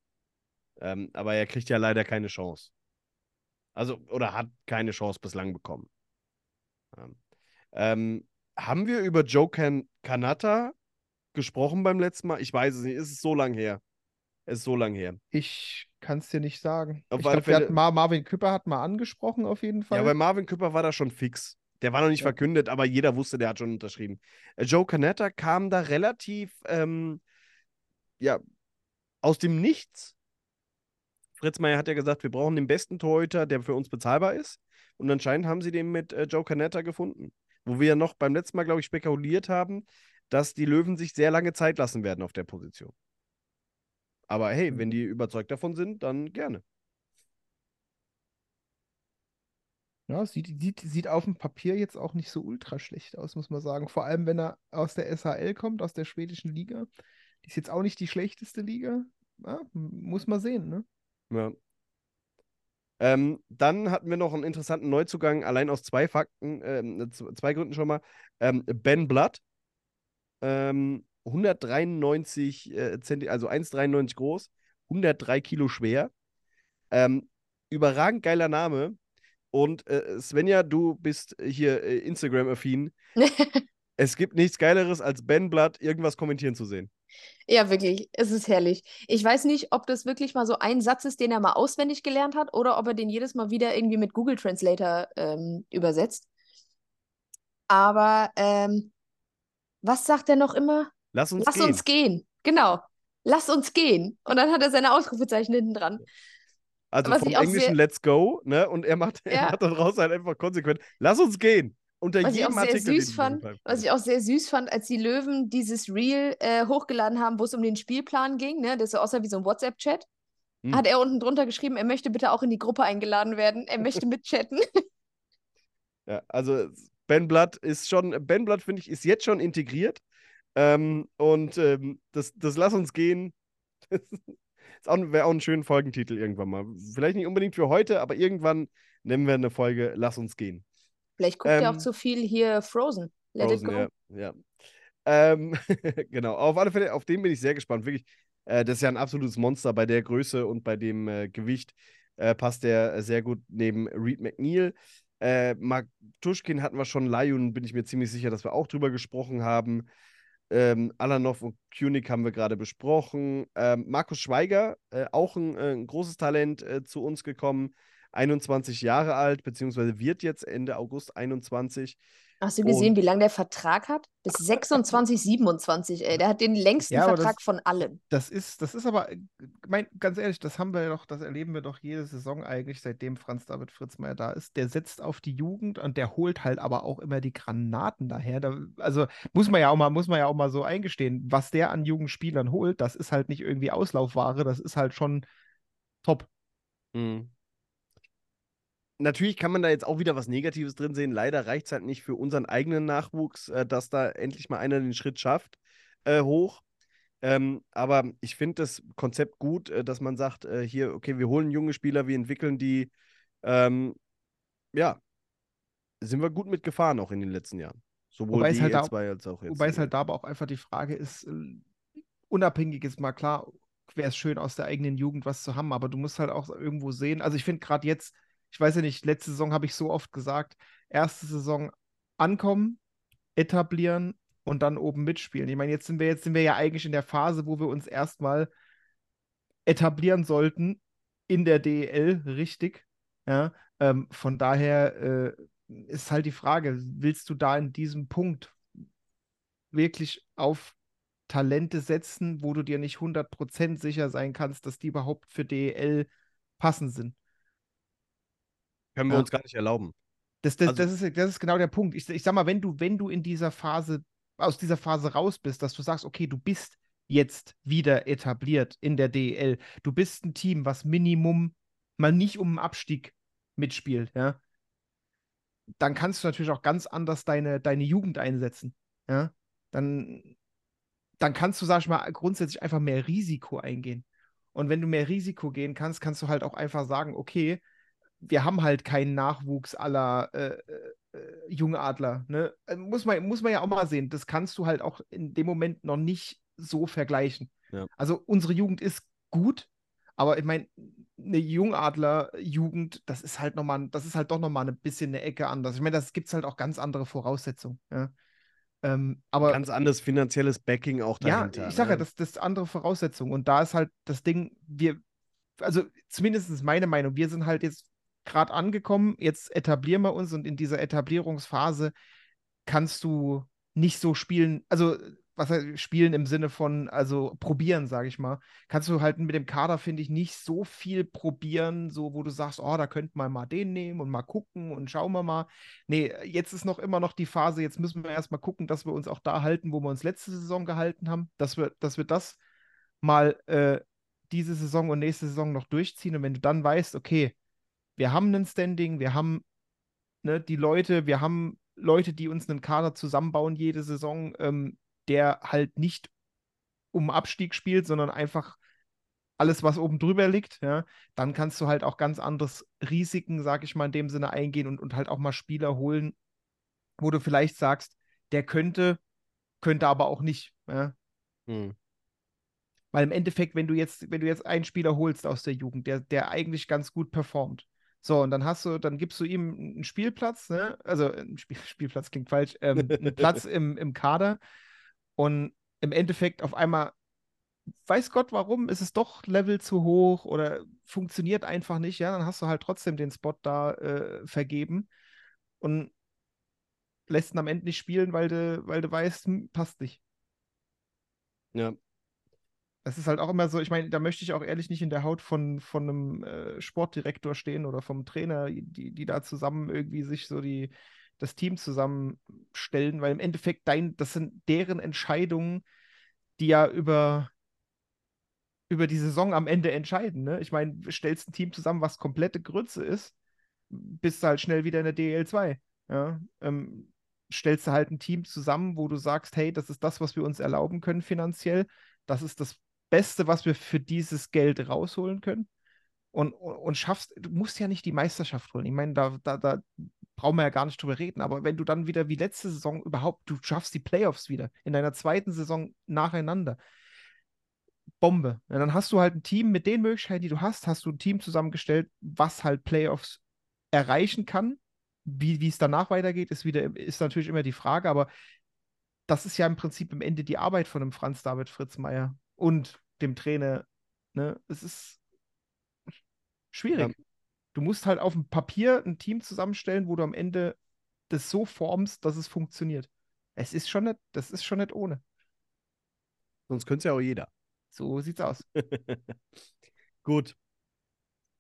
Ähm, aber er kriegt ja leider keine Chance. Also, oder hat keine Chance bislang bekommen. Ähm, ähm, haben wir über Joe Can Kanata gesprochen beim letzten Mal? Ich weiß es nicht. Es ist so lang her. Es ist so lang her. Ich kann es dir nicht sagen. Auf ich glaube, Fälle- Mar Marvin Küpper hat mal angesprochen auf jeden Fall. Ja, bei Marvin Küpper war das schon fix. Der war noch nicht Ja. verkündet, aber jeder wusste, der hat schon unterschrieben. Äh, Joe Canetta kam da relativ, ähm, ja, aus dem Nichts. Fritz Meier hat ja gesagt, wir brauchen den besten Torhüter, der für uns bezahlbar ist. Und anscheinend haben sie den mit äh, Joe Canetta gefunden. Wo wir ja noch beim letzten Mal, glaube ich, spekuliert haben, dass die Löwen sich sehr lange Zeit lassen werden auf der Position. Aber hey, Mhm. wenn die überzeugt davon sind, dann gerne. Ja, sieht, sieht, sieht auf dem Papier jetzt auch nicht so ultra schlecht aus, muss man sagen. Vor allem, wenn er aus der SHL kommt, aus der schwedischen Liga. Die ist jetzt auch nicht die schlechteste Liga. Ja, muss man sehen, ne? Ja. Ähm, dann hatten wir noch einen interessanten Neuzugang, allein aus zwei Fakten, ähm, zwei Gründen schon mal. Ähm, ben Blood, ähm, 193 äh, Zenti also 1,93 groß, 103 Kilo schwer. Ähm, überragend geiler Name. Und äh, Svenja, du bist hier äh, Instagram-affin. Es gibt nichts Geileres, als Ben Blood irgendwas kommentieren zu sehen. Ja, wirklich, es ist herrlich. Ich weiß nicht, ob das wirklich mal so ein Satz ist, den er mal auswendig gelernt hat, oder ob er den jedes Mal wieder irgendwie mit Google Translator ähm, übersetzt. Aber ähm, was sagt er noch immer? Lass uns Lass gehen. uns gehen. Genau. Lass uns gehen. Und dann hat er seine Ausrufezeichen hinten dran. Also Was vom Englischen Let's go, ne? Und er macht, er Ja. macht daraus halt einfach konsequent, lass uns gehen. Unter Was ich auch jedem sehr Artikel, süß fand, was ich auch sehr süß fand, als die Löwen dieses Reel äh, hochgeladen haben, wo es um den Spielplan ging, ne, das so aussah wie so ein WhatsApp-Chat, Hm. hat er unten drunter geschrieben, er möchte bitte auch in die Gruppe eingeladen werden, er möchte mitchatten. Ja, also Ben Blood ist schon, Ben Blood, finde ich, ist jetzt schon integriert. Ähm, und ähm, das, das Lass uns gehen. Das wäre auch ein schöner Folgentitel irgendwann mal. Vielleicht nicht unbedingt für heute, aber irgendwann nennen wir eine Folge Lass uns gehen. Vielleicht guckt er auch Ähm, zu viel hier Frozen. Let it Frozen, go. ja. ja. Ähm, genau, auf alle Fälle, auf den bin ich sehr gespannt. Wirklich, äh, das ist ja ein absolutes Monster bei der Größe und bei dem äh, Gewicht. Äh, passt der äh, sehr gut neben Reed McNeil. Äh, Mark Tuschkin hatten wir schon, Lion bin ich mir ziemlich sicher, dass wir auch drüber gesprochen haben. Ähm, Alanov und Kunig haben wir gerade besprochen. Ähm, Markus Schweiger, äh, auch ein, äh, ein großes Talent äh, zu uns gekommen. 21 Jahre alt, beziehungsweise wird jetzt Ende August 21. Hast du gesehen, Und- wie lange der Vertrag hat? Bis 26, 27, ey. Der hat den längsten Ja, Vertrag das- von allen. Das ist, das ist aber, äh, mein, ganz ehrlich, das haben wir doch, das erleben wir doch jede Saison eigentlich, seitdem Franz David Fritzmeier da ist. Der setzt auf die Jugend und der holt halt aber auch immer die Granaten daher. Da, also muss man ja auch mal, muss man ja auch mal so eingestehen, was der an jungen Spielern holt, das ist halt nicht irgendwie Auslaufware, das ist halt schon top. Mhm. Natürlich kann man da jetzt auch wieder was Negatives drin sehen. Leider reicht es halt nicht für unseren eigenen Nachwuchs, äh, dass da endlich mal einer den Schritt schafft äh, hoch. Ähm, aber ich finde das Konzept gut, äh, dass man sagt, äh, hier, okay, wir holen junge Spieler, wir entwickeln die. Ähm, ja, sind wir gut mitgefahren auch in den letzten Jahren. Sowohl Wobei die halt da- zwei als auch jetzt. Wobei es halt da aber auch einfach die Frage ist, äh, unabhängig ist mal klar, wäre es schön, aus der eigenen Jugend was zu haben, aber du musst halt auch irgendwo sehen. Also ich finde gerade jetzt, ich weiß ja nicht, letzte Saison habe ich so oft gesagt, erste Saison ankommen, etablieren und dann oben mitspielen. Ich meine, jetzt sind wir, jetzt sind wir ja eigentlich in der Phase, wo wir uns erstmal etablieren sollten in der DEL, richtig. Ja, ähm, von daher äh, ist halt die Frage, willst du da in diesem Punkt wirklich auf Talente setzen, wo du dir nicht 100% sicher sein kannst, dass die überhaupt für DEL passend sind? Können wir Ja. uns gar nicht erlauben. Das, das, Also- das, ist, das ist genau der Punkt. Ich, ich sag mal, wenn du, wenn du in dieser Phase, aus dieser Phase raus bist, dass du sagst, okay, du bist jetzt wieder etabliert in der DEL. Du bist ein Team, was Minimum mal nicht um den Abstieg mitspielt, ja. Dann kannst du natürlich auch ganz anders deine, deine Jugend einsetzen, ja. Dann, dann kannst du, sag ich mal, grundsätzlich einfach mehr Risiko eingehen. Und wenn du mehr Risiko gehen kannst, kannst du halt auch einfach sagen, okay, wir haben halt keinen Nachwuchs aller äh, äh, äh, Jungadler. Ne? Äh, Muss, man, muss man ja auch mal sehen. Das kannst du halt auch in dem Moment noch nicht so vergleichen. Ja. Also unsere Jugend ist gut, aber ich meine, eine Jungadler-Jugend, das ist halt nochmal, das ist halt doch nochmal ein bisschen eine Ecke anders. Ich meine, das gibt es halt auch ganz andere Voraussetzungen. Ja? Ähm, aber Ganz anderes finanzielles Backing auch dahinter. ja, ich sage ja, ne? das, das ist andere Voraussetzungen. Und da ist halt das Ding, wir, also zumindest meine Meinung, wir sind halt jetzt gerade angekommen, jetzt etablieren wir uns und in dieser Etablierungsphase kannst du nicht so spielen, also was heißt spielen im Sinne von, also probieren, sage ich mal, kannst du halt mit dem Kader, finde ich, nicht so viel probieren, so wo du sagst, oh, da könnten wir mal den nehmen und mal gucken und schauen wir mal. Nee, jetzt ist noch immer noch die Phase, jetzt müssen wir erstmal gucken, dass wir uns auch da halten, wo wir uns letzte Saison gehalten haben, dass wir, dass wir das mal äh, diese Saison und nächste Saison noch durchziehen. Und wenn du dann weißt, okay, wir haben ein Standing, wir haben ne, die Leute, wir haben Leute, die uns einen Kader zusammenbauen jede Saison, ähm, der halt nicht um Abstieg spielt, sondern einfach alles, was oben drüber liegt, ja, dann kannst du halt auch ganz anderes Risiken, sag ich mal, in dem Sinne eingehen und, und halt auch mal Spieler holen, wo du vielleicht sagst, der könnte, könnte aber auch nicht. Ja? Hm. Weil im Endeffekt, wenn du jetzt, wenn du jetzt einen Spieler holst aus der Jugend, der, der eigentlich ganz gut performt, so, und dann hast du, dann gibst du ihm einen Spielplatz, ne? Also ein Spiel, Spielplatz klingt falsch, ähm, einen Platz im, im Kader und im Endeffekt auf einmal, weiß Gott warum, ist es doch Level zu hoch oder funktioniert einfach nicht, ja, dann hast du halt trotzdem den Spot da äh, vergeben und lässt ihn am Ende nicht spielen, weil du, weil du weißt, hm, passt nicht. Ja. Das ist halt auch immer so, ich meine, da möchte ich auch ehrlich nicht in der Haut von, von einem äh, Sportdirektor stehen oder vom Trainer, die, die da zusammen irgendwie sich so die, das Team zusammenstellen, weil im Endeffekt dein, das sind deren Entscheidungen, die ja über, über die Saison am Ende entscheiden. Ne? Ich meine, stellst ein Team zusammen, was komplette Grütze ist, bist du halt schnell wieder in der DL2. Ja? Ähm, stellst du halt ein Team zusammen, wo du sagst, hey, das ist das, was wir uns erlauben können finanziell. Das ist das Beste, was wir für dieses Geld rausholen können. Und, und, und schaffst, du musst ja nicht die Meisterschaft holen. Ich meine, da, da, da brauchen wir ja gar nicht drüber reden. Aber wenn du dann wieder wie letzte Saison überhaupt, du schaffst die Playoffs wieder in deiner zweiten Saison nacheinander. Bombe. Ja, dann hast du halt ein Team mit den Möglichkeiten, die du hast, hast du ein Team zusammengestellt, was halt Playoffs erreichen kann. Wie, es danach weitergeht, ist wieder, ist natürlich immer die Frage, aber das ist ja im Prinzip am Ende die Arbeit von dem Franz David Fritzmeier und dem Trainer. Ne? Es ist schwierig. Ja. Du musst halt auf dem Papier ein Team zusammenstellen, wo du am Ende das so formst, dass es funktioniert. Es ist schon nicht, das ist schon nicht ohne. Sonst könnte es ja auch jeder. So sieht's aus. Gut.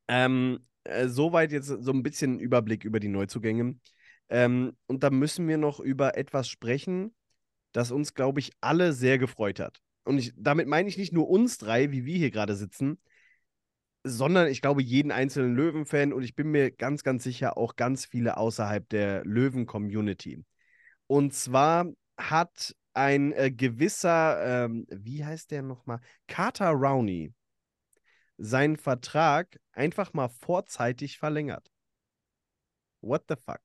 Ähm, äh, soweit jetzt so ein bisschen Überblick über die Neuzugänge. Ähm, und da müssen wir noch über etwas sprechen, das uns, glaube ich, alle sehr gefreut hat. Und ich, damit meine ich nicht nur uns drei, wie wir hier gerade sitzen, sondern ich glaube jeden einzelnen Löwen-Fan und ich bin mir ganz, ganz sicher auch ganz viele außerhalb der Löwen-Community. Und zwar hat ein äh, gewisser, ähm, wie heißt der nochmal? Carter Rowney seinen Vertrag einfach mal vorzeitig verlängert. What the fuck?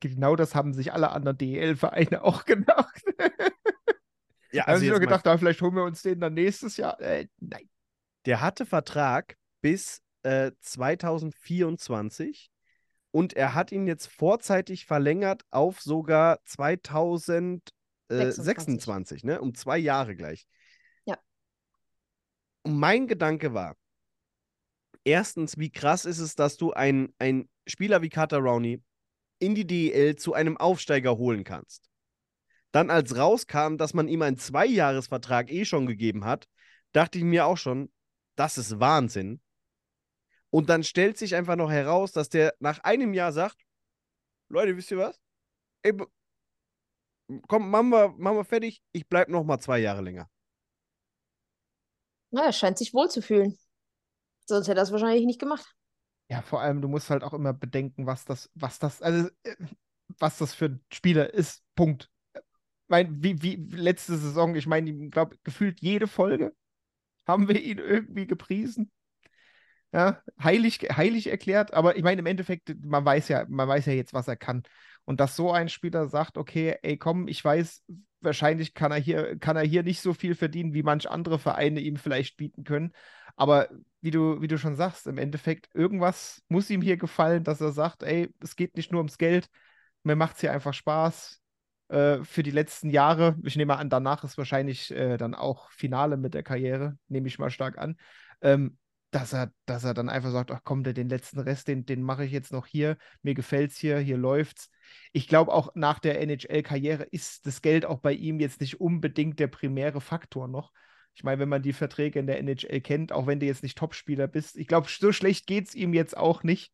Genau das haben sich alle anderen DEL-Vereine auch gedacht. Ja, Da haben sie jetzt nur mal- gedacht, ah, vielleicht holen wir uns den dann nächstes Jahr. Äh, nein. Der hatte Vertrag bis äh, 2024 Und er hat ihn jetzt vorzeitig verlängert auf sogar 2026, ne? Um zwei Jahre gleich. Ja. Und mein Gedanke war, erstens, wie krass ist es, dass du einen Spieler wie Carter Rowney in die DEL zu einem Aufsteiger holen kannst. Dann, als rauskam, dass man ihm einen Zweijahresvertrag eh schon gegeben hat, dachte ich mir auch schon, das ist Wahnsinn. Und dann stellt sich einfach noch heraus, dass der nach einem Jahr sagt: Leute, wisst ihr was? Ey, komm, machen wir, machen wir fertig. Ich bleibe noch mal zwei Jahre länger. Na, er scheint sich wohl zu fühlen. Sonst hätte er es wahrscheinlich nicht gemacht. Ja, vor allem, du musst halt auch immer bedenken, was das, was das, also äh, was das für ein Spieler ist. Punkt. Ich meine, wie, wie letzte Saison, ich meine, ich glaube, gefühlt jede Folge haben wir ihn irgendwie gepriesen. Ja, heilig, heilig erklärt, aber ich meine, im Endeffekt, man weiß ja, man weiß ja jetzt, was er kann. Und dass so ein Spieler sagt, okay, ey, komm, ich weiß, wahrscheinlich kann er hier, kann er hier nicht so viel verdienen, wie manch andere Vereine ihm vielleicht bieten können. Aber wie du, wie du schon sagst, im Endeffekt, irgendwas muss ihm hier gefallen, dass er sagt, ey, es geht nicht nur ums Geld, mir macht es hier einfach Spaß. Äh, für die letzten Jahre, ich nehme an, danach ist wahrscheinlich äh, dann auch Finale mit der Karriere, nehme ich mal stark an. Ähm, dass er, dass er dann einfach sagt, ach komm, den letzten Rest, den, den mache ich jetzt noch hier, mir gefällt es hier, hier läuft's. Ich glaube auch nach der NHL-Karriere ist das Geld auch bei ihm jetzt nicht unbedingt der primäre Faktor noch. Ich meine, wenn man die Verträge in der NHL kennt, auch wenn du jetzt nicht Topspieler bist, ich glaube, so schlecht geht es ihm jetzt auch nicht.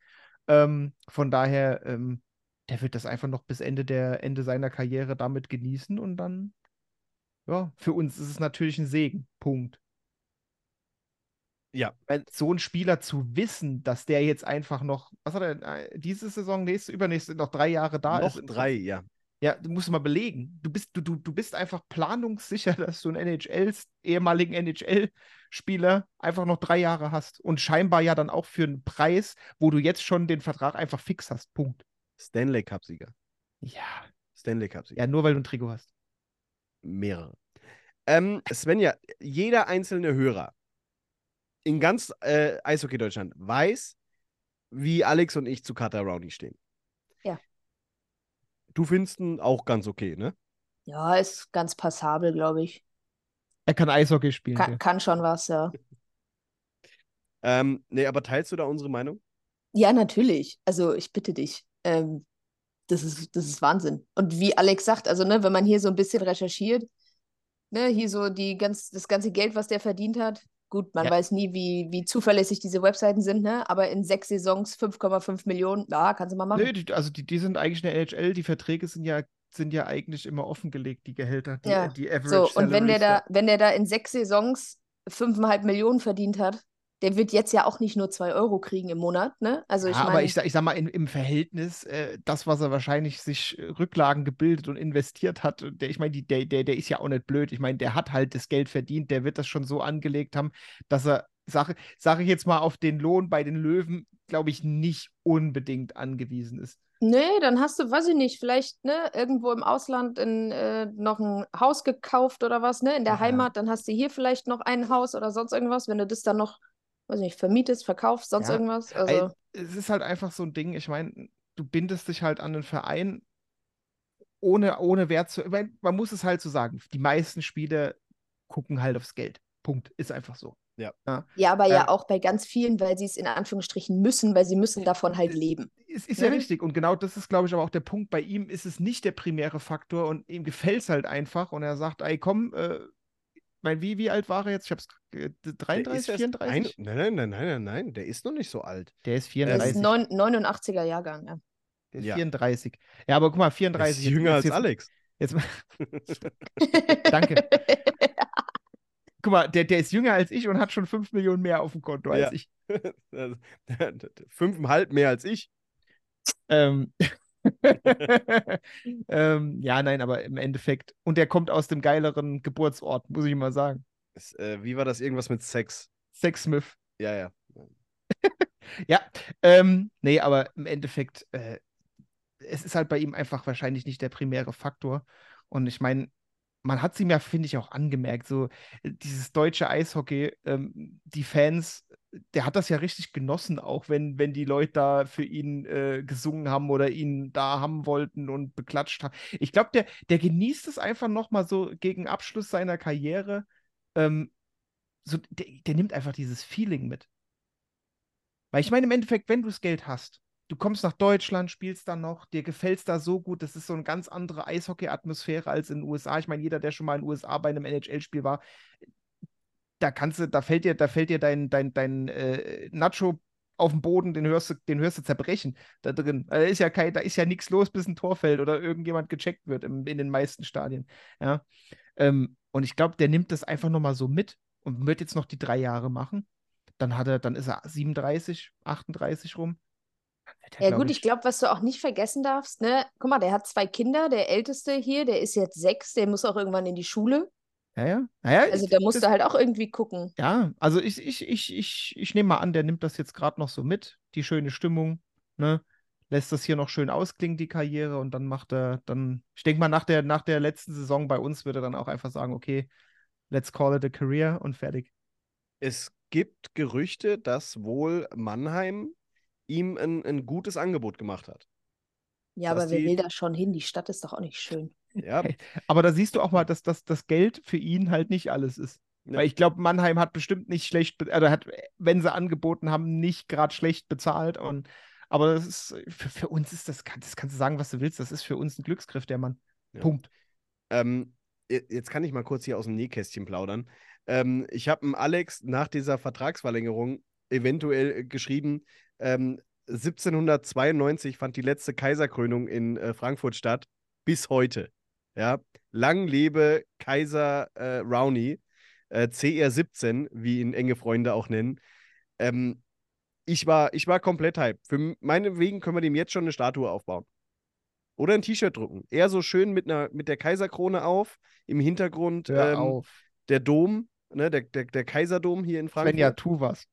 Ähm, von daher, ähm, der wird das einfach noch bis Ende der Ende seiner Karriere damit genießen und dann, ja, für uns ist es natürlich ein Segen. Punkt. Ja. Weil so ein Spieler zu wissen, dass der jetzt einfach noch, was hat er, äh, diese Saison, nächste, übernächste, noch drei Jahre da noch ist. Noch drei, ja. Ja, du musst mal belegen. Du bist, du, du, du bist einfach planungssicher, dass du einen NHL, ehemaligen NHL-Spieler einfach noch drei Jahre hast. Und scheinbar ja dann auch für einen Preis, wo du jetzt schon den Vertrag einfach fix hast. Punkt. Stanley Cup-Sieger. Ja. Stanley Cup-Sieger. Ja, nur weil du ein Trikot hast. Mehrere. Ähm, Svenja, jeder einzelne Hörer in ganz äh, Eishockey Deutschland weiß, wie Alex und ich zu Carter Rowney stehen. Ja. Du findest ihn auch ganz okay, ne? Ja, ist ganz passabel, glaube ich. Er kann Eishockey spielen. Kann, ja. kann schon was, ja. ähm, nee, aber teilst du da unsere Meinung? Ja, natürlich. Also ich bitte dich. Ähm, das, ist, das ist Wahnsinn. Und wie Alex sagt, also ne, wenn man hier so ein bisschen recherchiert, ne, hier so die ganz, das ganze Geld, was der verdient hat, Gut, man Ja. weiß nie, wie, wie zuverlässig diese Webseiten sind, ne? aber in sechs Saisons 5,5 Millionen, ja, kannst du mal machen. Nö, die, also die, die sind eigentlich in der NHL, die Verträge sind ja, sind ja eigentlich immer offengelegt, die Gehälter, die, Ja, die Average so, und wenn der da, wenn der da in sechs Saisons 5,5 Millionen verdient hat, der wird jetzt ja auch nicht nur 2 Euro kriegen im Monat, ne? Also ich ja, aber meine, ich, sag- ich sag mal, in, im Verhältnis, äh, das, was er wahrscheinlich sich äh, Rücklagen gebildet und investiert hat, der, ich meine, der, der, der ist ja auch nicht blöd. Ich meine, der hat halt das Geld verdient, der wird das schon so angelegt haben, dass er, sage sag ich jetzt mal, auf den Lohn bei den Löwen, glaube ich, nicht unbedingt angewiesen ist. nee, dann hast du, weiß ich nicht, vielleicht, ne, irgendwo im Ausland in, äh, noch ein Haus gekauft oder was, ne? In der Ja. Heimat, dann hast du hier vielleicht noch ein Haus oder sonst irgendwas, wenn du das dann noch, weiß ich nicht, vermietest, verkaufst, sonst Ja, irgendwas. Also, es ist halt einfach so ein Ding, ich meine, du bindest dich halt an den Verein ohne, ohne Wert zu. Ich mein, man muss es halt so sagen, die meisten Spieler gucken halt aufs Geld. Punkt. Ist einfach so. Ja. ja, aber ja ähm, auch bei ganz vielen, weil sie es in Anführungsstrichen müssen, weil sie müssen davon halt leben. Es ist ja Ne? richtig. Und genau das ist, glaube ich, aber auch der Punkt. Bei ihm ist es nicht der primäre Faktor und ihm gefällt es halt einfach. Und er sagt, ey, komm, äh, mein, wie, wie alt war er jetzt? Ich hab's äh, Der ist 33, erst 34? Ein, nein, nein, nein, nein, nein, nein, der ist noch nicht so alt. Der ist Das ist 34. neun, 89er Jahrgang, ja. Der ist Ja. 34. Ja, aber guck mal, Der 34. ist jetzt- jünger als jetzt, Alex. Jetzt, Danke. guck mal, der, der ist jünger als ich und hat schon 5 Millionen mehr auf dem Konto als Ja. ich. Fünfeinhalb mehr als ich. Ähm, ähm, ja, nein, aber im Endeffekt. Und der kommt aus dem geileren Geburtsort, muss ich mal sagen. Das, äh, wie war das? Irgendwas mit Sex? Sexsmith. Ja, ja. Ja, ähm, nee, aber im Endeffekt, äh, es ist halt bei ihm einfach wahrscheinlich nicht der primäre Faktor. Und ich meine, man hat es ihm ja, finde ich, auch angemerkt, so äh, dieses deutsche Eishockey, ähm, die Fans der hat das ja richtig genossen, auch wenn, wenn die Leute da für ihn äh, gesungen haben oder ihn da haben wollten und beklatscht haben. Ich glaube, der, der genießt es einfach nochmal so gegen Abschluss seiner Karriere. Ähm, so, der, der nimmt einfach dieses Feeling mit. Weil ich meine, im Endeffekt, wenn du das Geld hast, du kommst nach Deutschland, spielst da noch, dir gefällt es da so gut, das ist so eine ganz andere Eishockey-Atmosphäre als in den USA. Ich meine, jeder, der schon mal in den USA bei einem NHL-Spiel war, da kannst du, da fällt dir, da fällt dir dein, dein, dein äh, Nacho auf den Boden, den hörst du, den hörst du zerbrechen da drin. Da ist ja kein, da ist ja nichts los, bis ein Tor fällt oder irgendjemand gecheckt wird im, in den meisten Stadien. Ja. Ähm, und ich glaube, der nimmt das einfach nochmal so mit und wird jetzt noch die drei Jahre machen. Dann hat er, dann ist er 37, 38 rum. Ja, gut, ich, ich glaube, was du auch nicht vergessen darfst, ne, guck mal, der hat zwei Kinder, der älteste hier, der ist jetzt sechs, der muss auch irgendwann in die Schule. Ja, ja. Naja, also da musst du halt auch irgendwie gucken. Ja, also ich, ich, ich, ich, ich nehme mal an, der nimmt das jetzt gerade noch so mit, die schöne Stimmung, ne? Lässt das hier noch schön ausklingen, die Karriere, und dann macht er, dann, ich denke mal, nach der, nach der letzten Saison bei uns würde er dann auch einfach sagen, okay, let's call it a career und fertig. Es gibt Gerüchte, dass wohl Mannheim ihm ein, ein gutes Angebot gemacht hat. Ja, aber wer die... will da schon hin? Die Stadt ist doch auch nicht schön. Ja. Aber da siehst du auch mal, dass, dass das Geld für ihn halt nicht alles ist. Ja. Weil ich glaube, Mannheim hat bestimmt nicht schlecht, also hat, wenn sie angeboten haben, nicht gerade schlecht bezahlt. Und, aber das ist, für, für uns ist das, das kannst du sagen, was du willst, das ist für uns ein Glücksgriff, der Mann. Ja. Punkt. Ähm, jetzt kann ich mal kurz hier aus dem Nähkästchen plaudern. Ähm, ich habe Alex nach dieser Vertragsverlängerung eventuell geschrieben, ähm, 1792 fand die letzte Kaiserkrönung in äh, Frankfurt statt, bis heute. Ja, lang lebe Kaiser äh, Rowney, äh, CR17, wie ihn enge Freunde auch nennen. Ähm, ich, war, ich war komplett hype. Für meine Wegen können wir dem jetzt schon eine Statue aufbauen. Oder ein T-Shirt drucken. Eher so schön mit, einer, mit der Kaiserkrone auf, im Hintergrund ähm, auf. der Dom, ne, der, der, der Kaiserdom hier in Frankfurt. Wenn ja, tu was.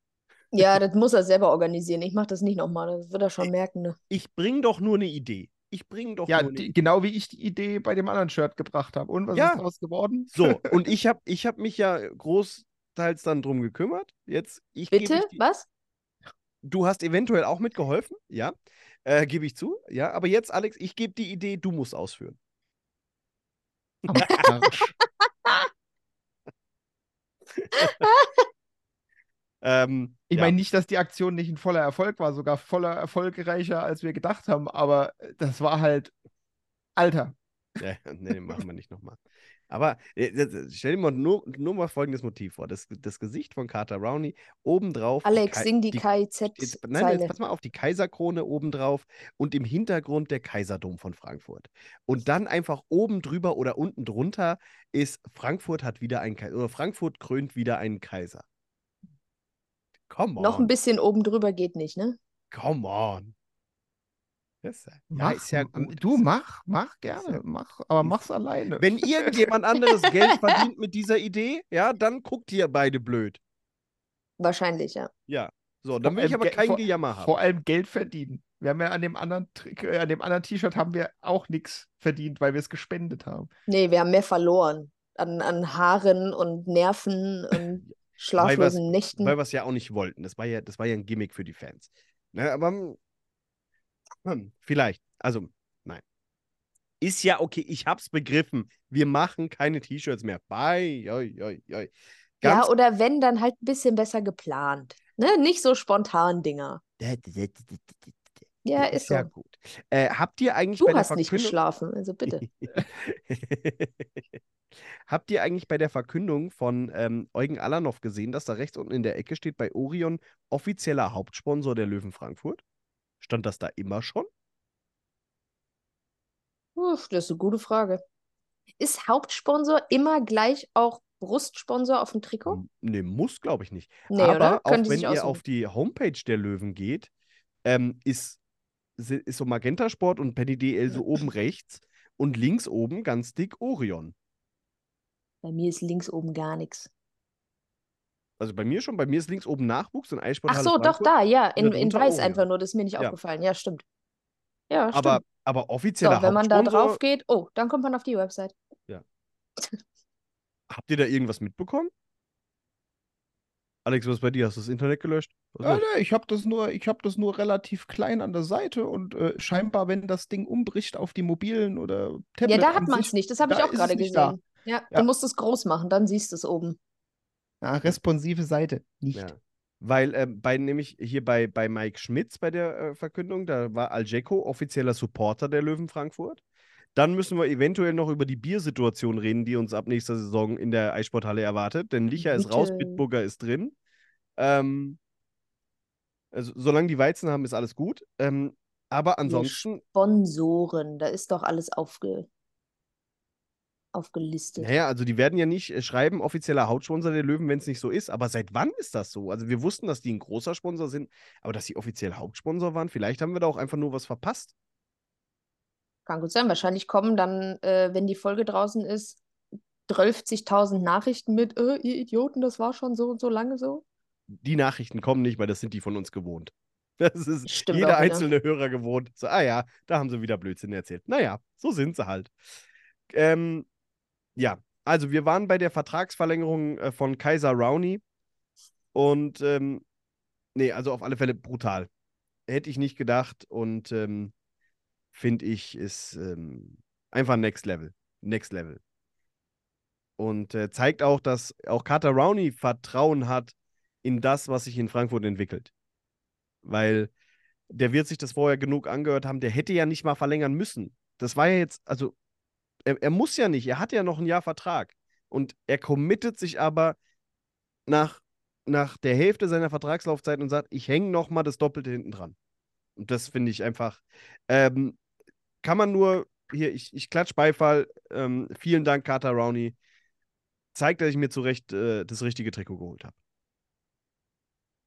Ja, das muss er selber organisieren. Ich mache das nicht nochmal. Das wird er schon merken. Ne? Ich bringe doch nur eine Idee. Ich bringe doch ja, nur die, genau wie ich die Idee bei dem anderen Shirt gebracht habe. Und was ja. ist daraus geworden? So, und ich habe ich hab mich ja großteils dann drum gekümmert. Jetzt, ich Bitte? Die... Was? Du hast eventuell auch mitgeholfen, ja. Äh, gebe ich zu, ja. Aber jetzt, Alex, ich gebe die Idee, du musst ausführen. ähm, ich ja. meine nicht, dass die Aktion nicht ein voller Erfolg war, sogar voller erfolgreicher, als wir gedacht haben, aber das war halt Alter. Ja, nee, machen wir nicht nochmal. Aber äh, stell dir mal nur, nur mal folgendes Motiv vor. Das, das Gesicht von Carter Rowney obendrauf. Alex, die sing die, die KIZ. Jetzt, nein, jetzt pass mal auf, die Kaiserkrone obendrauf und im Hintergrund der Kaiserdom von Frankfurt. Und dann einfach oben drüber oder unten drunter ist Frankfurt hat wieder einen Kaiser, oder Frankfurt krönt wieder einen Kaiser. Come on. Noch ein bisschen oben drüber geht nicht, ne? Come on. Das, ja, mach, ist ja gut. Du mach, mach gerne, ja, mach, aber mach's alleine. Wenn irgendjemand anderes Geld verdient mit dieser Idee, ja, dann guckt ihr beide blöd. Wahrscheinlich, ja. Ja. So, dann will ich aber kein Gejammer haben. Vor allem Geld verdienen. Wir haben ja an dem anderen äh, an dem anderen T-Shirt haben wir auch nichts verdient, weil wir es gespendet haben. Nee, wir haben mehr verloren. An, an Haaren und Nerven und schlaflosen Nächten. Weil wir es ja auch nicht wollten. Das war ja, das war ja ein Gimmick für die Fans. Ne, aber hm, vielleicht. Also, nein. Ist ja okay, ich hab's begriffen. Wir machen keine T-Shirts mehr. Bye. Oi, oi, oi. ja, oder wenn, dann halt ein bisschen besser geplant. Ne? Nicht so spontan Dinger. Ja, ist, ist ja so. gut. Äh, habt ihr eigentlich du bei hast nicht geschlafen, also bitte. habt ihr eigentlich bei der Verkündung von ähm, Eugen Alanov gesehen, dass da rechts unten in der Ecke steht bei Orion offizieller Hauptsponsor der Löwen Frankfurt? Stand das da immer schon? Uff, das ist eine gute Frage. Ist Hauptsponsor immer gleich auch Brustsponsor auf dem Trikot? Nee, muss, glaube ich nicht. Nee, Aber oder? auch wenn ihr auf die Homepage der Löwen geht, ähm, ist, ist so Magenta Sport und Penny DL so oben rechts und links oben ganz dick Orion. Bei mir ist links oben gar nichts. Also bei mir schon, bei mir ist links oben Nachwuchs und Eissport. Ach so, doch da, ja, in, in weiß Orion. einfach nur, das ist mir nicht ja. aufgefallen. Ja, stimmt. Ja, stimmt. Aber, aber offizieller so, wenn man da drauf geht, oh, dann kommt man auf die Website. Ja. Habt ihr da irgendwas mitbekommen? Alex, was ist bei dir? Hast du das Internet gelöscht? Ja, los? ne, ich habe das nur, ich habe das nur relativ klein an der Seite und äh, scheinbar, wenn das Ding umbricht auf die mobilen oder Ja, Tablet da an hat man es nicht. Das habe ich da auch gerade da. gesehen. Ja, Ja. du musst es groß machen, dann siehst du es oben. Ja, responsive Seite, nicht. Ja. Weil ähm, bei nämlich hier bei, bei Mike Schmitz bei der äh, Verkündung, da war Algeco offizieller Supporter der Löwen Frankfurt. Dann müssen wir eventuell noch über die Biersituation reden, die uns ab nächster Saison in der Eissporthalle erwartet. Denn Licher ist raus, Bitte. Bitburger ist drin. Ähm, also, solange die Weizen haben, ist alles gut. Ähm, aber Die ansonsten, Sponsoren, da ist doch alles aufge aufgelistet. naja, also die werden ja nicht äh, schreiben, offizieller Hauptsponsor der Löwen, wenn es nicht so ist. Aber seit wann ist das so? Also wir wussten, dass die ein großer Sponsor sind, aber dass sie offiziell Hauptsponsor waren, vielleicht haben wir da auch einfach nur was verpasst. Kann gut sein. Wahrscheinlich kommen dann, äh, wenn die Folge draußen ist, 12.000 Nachrichten mit, äh, ihr Idioten, das war schon so und so lange so. Die Nachrichten kommen nicht, weil das sind die von uns gewohnt. Das ist Stimmt jeder einzelne Hörer gewohnt. So, ah ja, da haben sie wieder Blödsinn erzählt. Naja, so sind sie halt. Ähm, ja, also wir waren bei der Vertragsverlängerung äh, von Kaiser Rowney und ähm, nee, also auf alle Fälle brutal. Hätte ich nicht gedacht und ähm, finde ich, ist ähm, einfach Next Level. Next Level. Und äh, zeigt auch, dass auch Carter Rowney Vertrauen hat in das, was sich in Frankfurt entwickelt. Weil der wird sich das vorher genug angehört haben, der hätte ja nicht mal verlängern müssen. Das war ja jetzt, also er, er muss ja nicht, er hat ja noch ein Jahr Vertrag. Und er committet sich aber nach, nach der Hälfte seiner Vertragslaufzeit und sagt, ich hänge noch mal das Doppelte hinten dran. Und das finde ich einfach, ähm, kann man nur, hier, ich, ich klatsch Beifall, ähm, vielen Dank, Carter Rowney. Zeigt, dass ich mir zu Recht äh, das richtige Trikot geholt habe.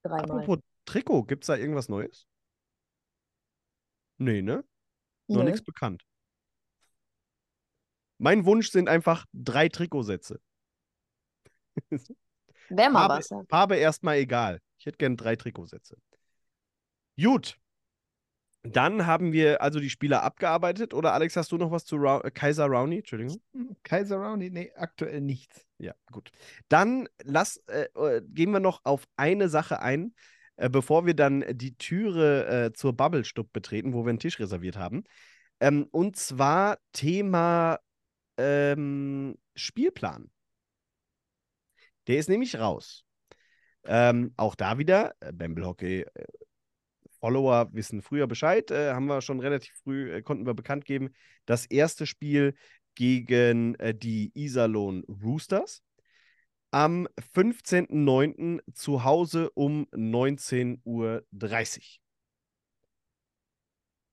Dreimal. Apropos Trikot, gibt es da irgendwas Neues? Nee, ne? Noch Nö. nichts bekannt. Mein Wunsch sind einfach drei Trikotsätze. Wäre mal Farbe, was. Farbe erstmal egal. Ich hätte gern drei Trikotsätze. Gut. Dann haben wir also die Spieler abgearbeitet. Oder Alex, hast du noch was zu Rau äh, Kaiser Rowney? Entschuldigung. Kaiser Rowney, nee, aktuell nichts. Ja, gut. Dann lass, äh, äh, gehen wir noch auf eine Sache ein, äh, bevor wir dann die Türe äh, zur Bubble-Stub betreten, wo wir einen Tisch reserviert haben. Ähm, und zwar Thema ähm, Spielplan. Der ist nämlich raus. Ähm, auch da wieder, äh, Bamble Hockey äh, Follower wissen früher Bescheid, äh, haben wir schon relativ früh, äh, konnten wir bekannt geben, das erste Spiel gegen äh, die Iserlohn Roosters am 15.09. zu Hause um 19.30 Uhr.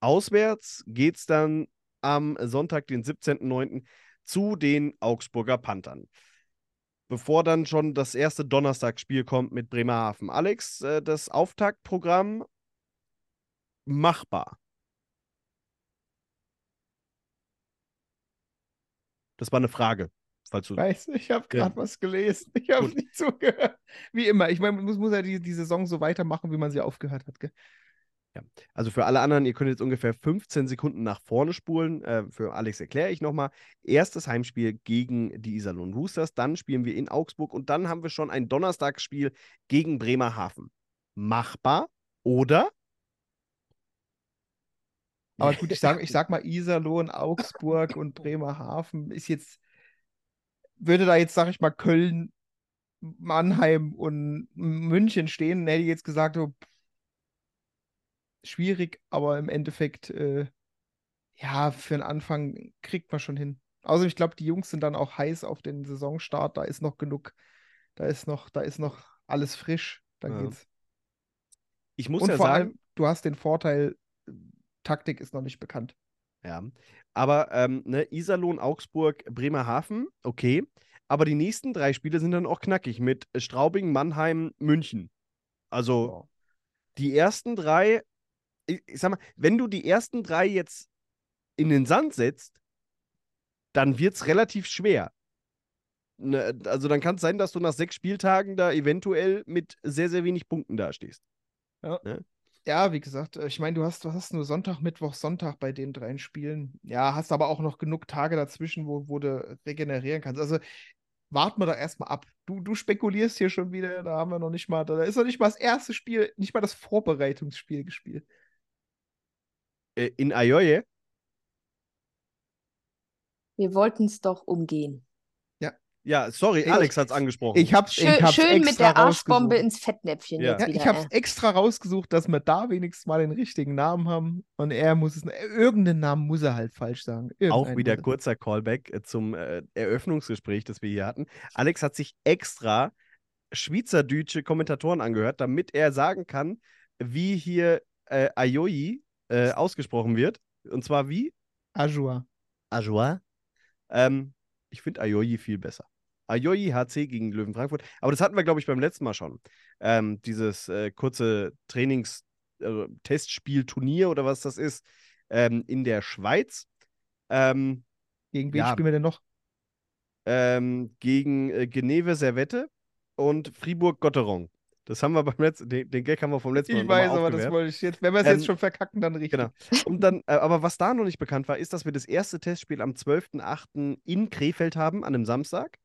Auswärts geht es dann am Sonntag, den 17.09. zu den Augsburger Panthern. Bevor dann schon das erste Donnerstagsspiel kommt mit Bremerhaven. Alex, äh, das Auftaktprogramm machbar. Das war eine Frage, falls du. Weiß, ich habe Ja. gerade was gelesen. Ich habe nicht zugehört. Wie immer. Ich meine, man muss, muss ja die, die Saison so weitermachen, wie man sie aufgehört hat. Gell? Also für alle anderen, ihr könnt jetzt ungefähr 15 Sekunden nach vorne spulen. Äh, für Alex erkläre ich nochmal. Erstes Heimspiel gegen die Iserlohn Roosters, dann spielen wir in Augsburg und dann haben wir schon ein Donnerstagsspiel gegen Bremerhaven. Machbar oder? Aber gut, ich sage ich sag mal, Iserlohn, Augsburg und Bremerhaven ist jetzt, würde da jetzt, sag ich mal, Köln, Mannheim und München stehen, hätte ich jetzt gesagt, pff, schwierig, aber im Endeffekt, äh, ja, für den Anfang kriegt man schon hin. Also ich glaube, die Jungs sind dann auch heiß auf den Saisonstart, da ist noch genug, da ist noch, da ist noch alles frisch, da Ja. geht's. Ich muss Und ja vor sagen, allem, du hast den Vorteil, Taktik ist noch nicht bekannt. Ja, aber ähm, ne, Iserlohn, Augsburg, Bremerhaven, okay. Aber die nächsten drei Spiele sind dann auch knackig mit Straubing, Mannheim, München. Also Ja. die ersten drei, ich, ich sag mal, wenn du die ersten drei jetzt in den Sand setzt, dann wird es relativ schwer. Ne, also dann kann es sein, dass du nach sechs Spieltagen da eventuell mit sehr, sehr wenig Punkten dastehst. Ja, wie gesagt, äh, ich meine, du hast, du hast nur Sonntag, Mittwoch, Sonntag bei den dreien Spielen. Ja, hast aber auch noch genug Tage dazwischen, wo, wo du regenerieren kannst. Also warten wir doch erstmal ab. Du, du spekulierst hier schon wieder, da haben wir noch nicht mal, da ist noch nicht mal das erste Spiel, nicht mal das Vorbereitungsspiel gespielt. Äh, in Ayoye? Wir wollten es doch umgehen. Ja, sorry, Alex hat's angesprochen. Ich hab's, Schön, ich hab's schön mit der Arschbombe ins Fettnäpfchen Ja. jetzt Ja, wieder. ich hab's ey. extra rausgesucht, dass wir da wenigstens mal den richtigen Namen haben. Und er muss es, irgendeinen Namen muss er halt falsch sagen. Auch Irgendeinen wieder muss er. kurzer Callback äh, zum äh, Eröffnungsgespräch, das wir hier hatten. Alex hat sich extra schweizerdeutsche Kommentatoren angehört, damit er sagen kann, wie hier äh, Ayoyi äh, ausgesprochen wird. Und zwar wie? Ajua. Ajoie. Ähm, ich finde Ayoyi viel besser. Ayoyi HC gegen Löwen Frankfurt. Aber das hatten wir, glaube ich, beim letzten Mal schon. Ähm, dieses äh, kurze Trainings- äh, Testspiel-Turnier oder was das ist, ähm, in der Schweiz. Ähm, Gegen wen Ja. spielen wir denn noch? ähm, gegen äh, Geneve Servette und Fribourg-Gotteron. Das haben wir beim letzten, den, den Gag haben wir vom letzten Mal Ich weiß, aber das wollte ich jetzt, wenn wir es Ähm, jetzt schon verkacken, dann richtig. Genau. Und dann, äh, aber was da noch nicht bekannt war, ist, dass wir das erste Testspiel am 12.08. in Krefeld haben, an einem Samstag.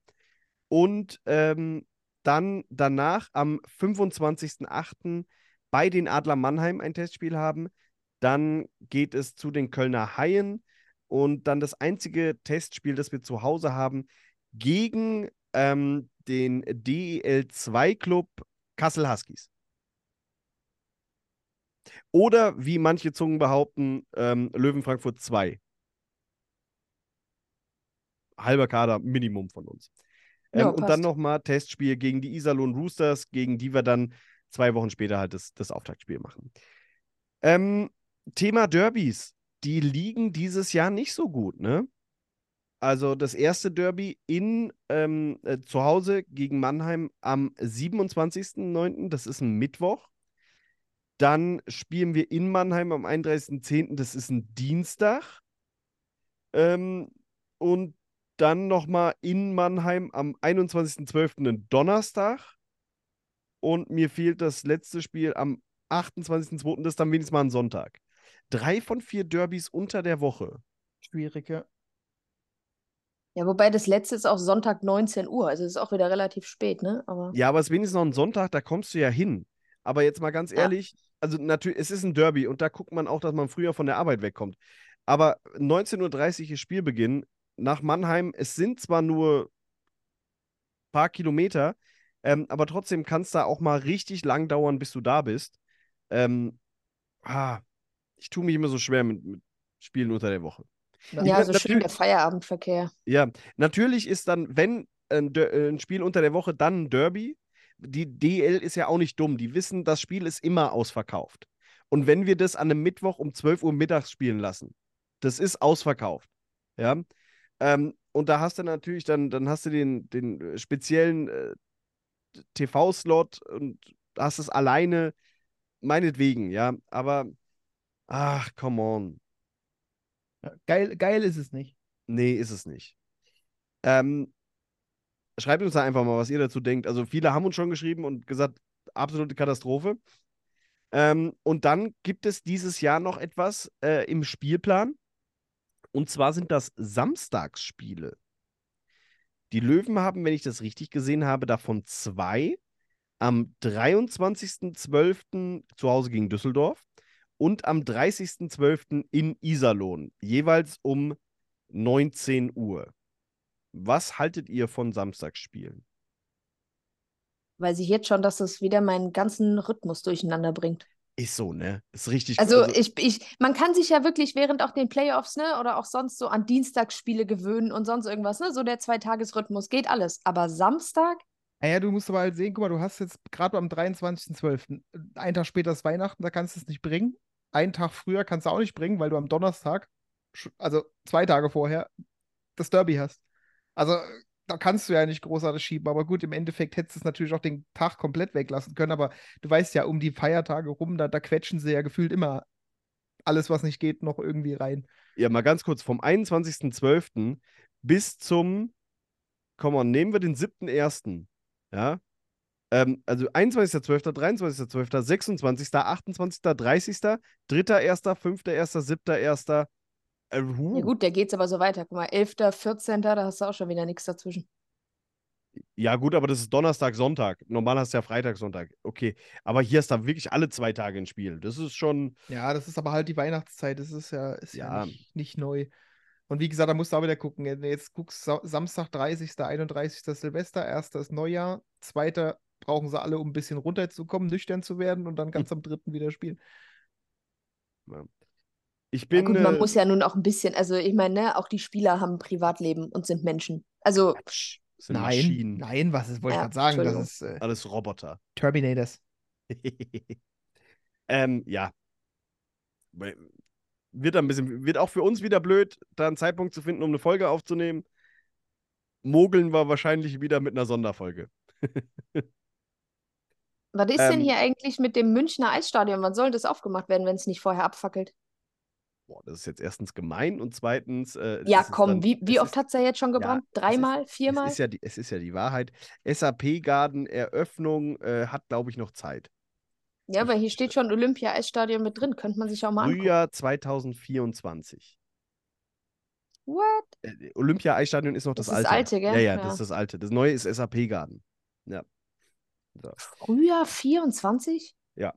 Und ähm, dann danach am 25.08. bei den Adler Mannheim ein Testspiel haben. Dann geht es zu den Kölner Haien. Und dann das einzige Testspiel, das wir zu Hause haben, gegen ähm, den DEL2-Club Kassel Huskies. Oder wie manche Zungen behaupten, ähm, Löwen Frankfurt 2. Halber Kader, Minimum von uns. Ähm, Ja, und dann nochmal Testspiel gegen die Iserlohn Roosters, gegen die wir dann zwei Wochen später halt das, das Auftaktspiel machen. Ähm, Thema Derbys. Die liegen dieses Jahr nicht so gut, ne? Also das erste Derby in ähm, äh, zu Hause gegen Mannheim am 27.09., das ist ein Mittwoch. Dann spielen wir in Mannheim am 31.10., das ist ein Dienstag. Ähm, und dann nochmal in Mannheim am 21.12. ein Donnerstag. Und mir fehlt das letzte Spiel am 28.02., das ist dann wenigstens mal ein Sonntag. Drei von vier Derbys unter der Woche. Schwierig, ja. Ja, wobei das letzte ist auch Sonntag 19 Uhr, also ist auch wieder relativ spät, ne? Aber Ja, aber es ist wenigstens noch ein Sonntag, da kommst du ja hin. Aber jetzt mal ganz Ja. ehrlich, also natürlich, es ist ein Derby und da guckt man auch, dass man früher von der Arbeit wegkommt. Aber 19.30 Uhr ist Spielbeginn nach Mannheim. Es sind zwar nur ein paar Kilometer, ähm, aber trotzdem kann es da auch mal richtig lang dauern, bis du da bist. Ähm, ah, ich tue mich immer so schwer mit, mit Spielen unter der Woche. Ja, so schön der Feierabendverkehr. Ja, natürlich ist dann, wenn ein, Der- äh, ein Spiel unter der Woche, dann ein Derby. Die DL ist ja auch nicht dumm. Die wissen, das Spiel ist immer ausverkauft. Und wenn wir das an einem Mittwoch um 12 Uhr mittags spielen lassen, das ist ausverkauft. Ja. Ähm, und da hast du natürlich dann, dann hast du den, den äh, speziellen äh, TV-Slot und hast es alleine, meinetwegen, ja. Aber, ach, come on. Geil, geil ist es nicht. Nee, ist es nicht. Ähm, schreibt uns da einfach mal, was ihr dazu denkt. Also viele haben uns schon geschrieben und gesagt, absolute Katastrophe. Ähm, und dann gibt es dieses Jahr noch etwas äh, im Spielplan. Und zwar sind das Samstagsspiele. Die Löwen haben, wenn ich das richtig gesehen habe, davon zwei. Am 23.12. zu Hause gegen Düsseldorf und am 30.12. in Iserlohn. Jeweils um 19 Uhr. Was haltet ihr von Samstagsspielen? Weiß ich jetzt schon, dass das wieder meinen ganzen Rhythmus durcheinander bringt. Ist so, ne? Ist richtig. Also ich, ich, man kann sich ja wirklich während auch den Playoffs, ne, oder auch sonst so an Dienstagsspiele gewöhnen und sonst irgendwas, ne? So der Zweitagesrhythmus, geht alles. Aber Samstag, Naja, du musst aber halt sehen, guck mal, du hast jetzt gerade am 23.12., einen Tag später ist Weihnachten, da kannst du es nicht bringen. Einen Tag früher kannst du auch nicht bringen, weil du am Donnerstag, also zwei Tage vorher, das Derby hast. Also da kannst du ja nicht großartig schieben, aber gut, im Endeffekt hättest du es natürlich auch den Tag komplett weglassen können, aber du weißt ja, um die Feiertage rum, da, da quetschen sie ja gefühlt immer alles, was nicht geht, noch irgendwie rein. ja, mal ganz kurz, vom 21.12. bis zum, komm mal, nehmen wir den 7.1., ja? Ähm, also 21.12., 23.12., 26., 28., 30., 3.1., 5.1., 7.1., äh, huh. ja gut, der geht's aber so weiter. Guck mal, 11., 14., da hast du auch schon wieder nichts dazwischen. Ja, gut, aber das ist Donnerstag, Sonntag. Normal hast du ja Freitag, Sonntag. Okay. Aber hier ist da wirklich alle zwei Tage ein Spiel. Das ist schon. Ja, das ist aber halt die Weihnachtszeit. Das ist ja, ist ja. Ja. nicht, nicht neu. Und wie gesagt, da musst du auch wieder gucken. Du Jetzt guckst Sa- Samstag, 30., 31. Silvester, 1. ist Neujahr, 2. brauchen sie alle, um ein bisschen runterzukommen, nüchtern zu werden und dann ganz am 3. wieder spielen. Ich Ja, bin. gut, man äh, muss ja nun auch ein bisschen, also ich meine, ne, auch die Spieler haben ein Privatleben und sind Menschen. Also, sind Nein, Maschinen. nein, was ist, wollte ich Ja, gerade sagen? Das ist äh, Alles Roboter. Terminators. ähm, ja. Wird ein bisschen, wird auch für uns wieder blöd, da einen Zeitpunkt zu finden, um eine Folge aufzunehmen. Mogeln wir wahrscheinlich wieder mit einer Sonderfolge. was ist denn Ähm, hier eigentlich mit dem Münchner Eisstadion? Wann soll das aufgemacht werden, wenn es nicht vorher abfackelt? Boah, das ist jetzt erstens gemein und zweitens. Äh, Ja, es ist komm, dann- wie, wie es oft ist, hat es ja jetzt schon ja, gebrannt? es ist- Dreimal? Es Viermal? ist ja die, es ist ja die Wahrheit. SAP-Garden Eröffnung äh, hat, glaube ich, noch Zeit. Ja, aber hier steht schon Olympia-Eisstadion mit drin. Könnte man sich auch mal angucken. Frühjahr 2024. What? Äh, Olympia-Eisstadion ist noch das, Das ist das alte. alte, gell? Ja, ja, das Ja. ist das alte. Das neue ist SAP-Garden. Ja. So. Frühjahr 24? Ja.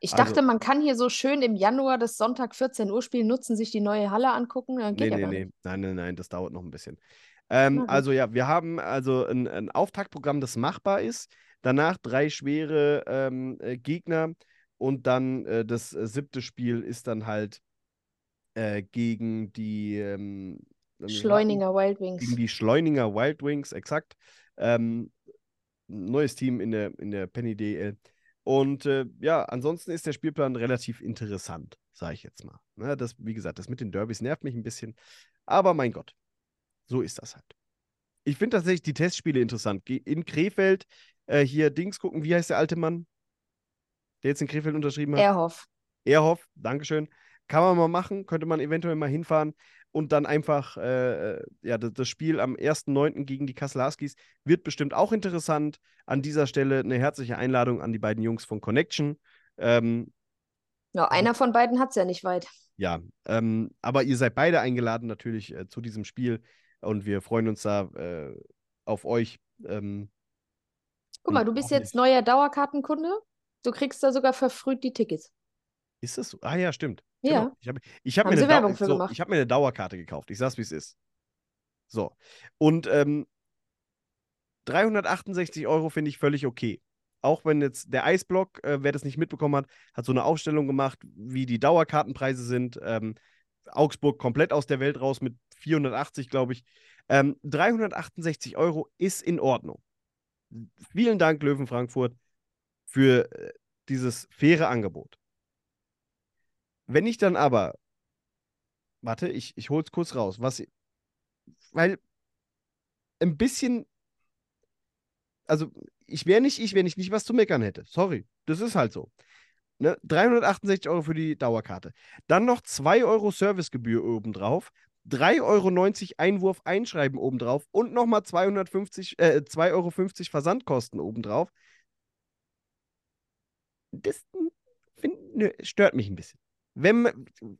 Ich Also- dachte, man kann hier so schön im Januar das Sonntag 14 Uhr Spiel nutzen, sich die neue Halle angucken. Dann geht Nee, ja nee, nee. Nein, nein, nein, das dauert noch ein bisschen. Ähm, gut. also ja, wir haben also ein, ein Auftaktprogramm, das machbar ist. Danach drei schwere ähm, äh, Gegner und dann äh, das äh, siebte Spiel ist dann halt äh, gegen die ähm, Schleuniger Wild gegen Wings. die Schleuninger Wild Wings, exakt. Ähm, neues Team in der, in der Penny DL. Und äh, ja, ansonsten ist der Spielplan relativ interessant, sage ich jetzt mal. Ne, das, wie gesagt, das mit den Derbys nervt mich ein bisschen. Aber mein Gott, so ist das halt. Ich finde tatsächlich die Testspiele interessant. In Krefeld äh, hier Dings gucken, wie heißt der alte Mann, der jetzt in Krefeld unterschrieben hat? Erhoff. Ehrhoff, Dankeschön. Kann man mal machen, könnte man eventuell mal hinfahren und dann einfach, äh, ja, das, Spiel am 1.9. gegen die Kassel-Huskies wird bestimmt auch interessant. An dieser Stelle eine herzliche Einladung an die beiden Jungs von Connection. Ähm, Ja, einer von beiden hat es ja nicht weit. ja, ähm, aber ihr seid beide eingeladen natürlich äh, zu diesem Spiel und wir freuen uns da äh, auf euch. Ähm, Guck mal, du bist jetzt neuer Dauerkartenkunde. Du kriegst da sogar verfrüht die Tickets. Ist das so? Ah ja, stimmt. Ja. Genau. Ich habe ich hab mir, eine Dau- Werbung für so, gemacht. ich hab mir eine Dauerkarte gekauft. Ich sag's, wie es ist. So. Und ähm, 368 Euro finde ich völlig okay. Auch wenn jetzt der Eisblock, äh, wer das nicht mitbekommen hat, hat so eine Aufstellung gemacht, wie die Dauerkartenpreise sind. Ähm, Augsburg komplett aus der Welt raus mit 480, glaube ich. Ähm, 368 Euro ist in Ordnung. Vielen Dank, Löwen Frankfurt, für äh, dieses faire Angebot. Wenn ich dann aber, warte, ich, ich hol's kurz raus, was, weil ein bisschen, also ich wäre nicht ich, wenn ich nicht was zu meckern hätte. Sorry, das ist halt so. Ne? 368 Euro für die Dauerkarte. Dann noch 2 Euro Servicegebühr obendrauf, 3,90 Euro Einwurf einschreiben obendrauf und nochmal 250, äh, 2,50 Euro Versandkosten obendrauf. Das hm, find, nö, stört mich ein bisschen. Wenn, ma-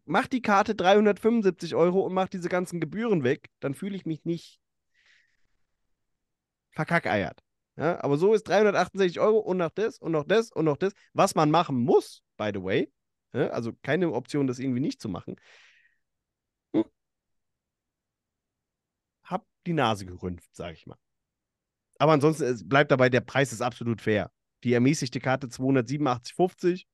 macht die Karte 375 Euro und macht diese ganzen Gebühren weg, dann fühle ich mich nicht verkackeiert. Ja, aber so ist 368 Euro und noch das und noch das und noch das, was man machen muss, by the way. Ja, also keine Option, das irgendwie nicht zu machen. Hm. Hab die Nase gerümpft, sage ich mal. Aber ansonsten bleibt dabei, der Preis ist absolut fair. Die ermäßigte Karte 287,50.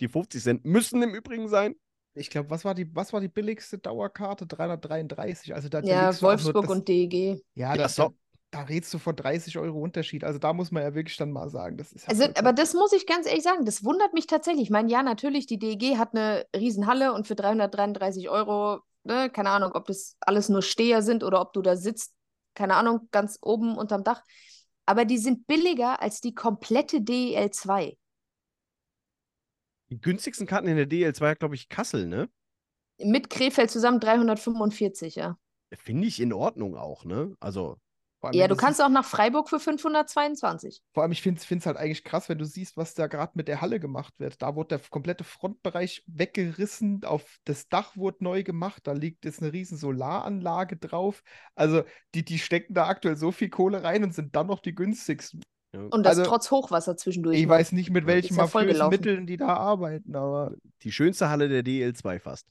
Die 50 Cent müssen im Übrigen sein. Ich glaube, was war die, was war die billigste Dauerkarte? 333. Also da, da Ja, nur Wolfsburg das, und DEG. Ja, Ja, das, so. da, da redest du von 30 Euro Unterschied. Also da muss man ja wirklich dann mal sagen, das ist ja Also, vollkommen- aber das muss ich ganz ehrlich sagen, das wundert mich tatsächlich. Ich meine, ja, natürlich, die DEG hat eine Riesenhalle und für 333 Euro, ne, keine Ahnung, ob das alles nur Steher sind oder ob du da sitzt, keine Ahnung, ganz oben unterm Dach. Aber die sind billiger als die komplette DEL 2. Die günstigsten Karten in der DL2 hat, glaube ich, Kassel, ne? Mit Krefeld zusammen 345, ja. Finde ich in Ordnung auch, ne? Also, Vor allem, Ja, du kannst auch nach Freiburg für 522. vor allem, ich finde es halt eigentlich krass, wenn du siehst, was da gerade mit der Halle gemacht wird. Da wurde der komplette Frontbereich weggerissen, auf das Dach wurde neu gemacht, da liegt jetzt eine riesen Solaranlage drauf. Also, die, die stecken da aktuell so viel Kohle rein und sind dann noch die günstigsten. Und das Also, trotz Hochwasser zwischendurch. Ich weiß nicht, mit welchen ja. Mitteln die da arbeiten, aber Die schönste Halle der DL2 fast.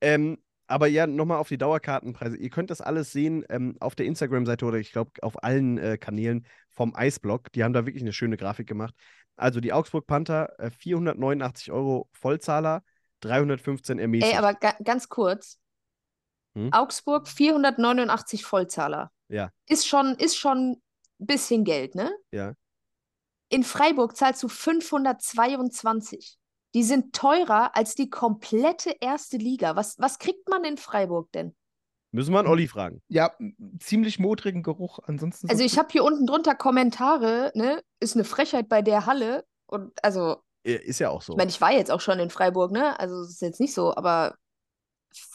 Ähm, aber ja, nochmal auf die Dauerkartenpreise. Ihr könnt das alles sehen ähm, auf der Instagram-Seite oder ich glaube auf allen äh, Kanälen vom Eisblock. Die haben da wirklich eine schöne Grafik gemacht. Also die Augsburg Panther, äh, 489 Euro Vollzahler, 315 ermäßigt. Ey, aber ga ganz kurz. Hm? Augsburg 489 Vollzahler. Ja. Ist schon, ist schon bisschen Geld, ne? Ja. In Freiburg zahlst du 522. Die sind teurer als die komplette erste Liga. Was, was kriegt man in Freiburg denn? Müssen wir an Olli fragen. ja, ziemlich modrigen Geruch. Ansonsten Also so ich habe hier unten drunter Kommentare, ne? Ist eine Frechheit bei der Halle. Und also, Ist ja auch so. ich meine, ich war jetzt auch schon in Freiburg, ne? Also es ist jetzt nicht so, aber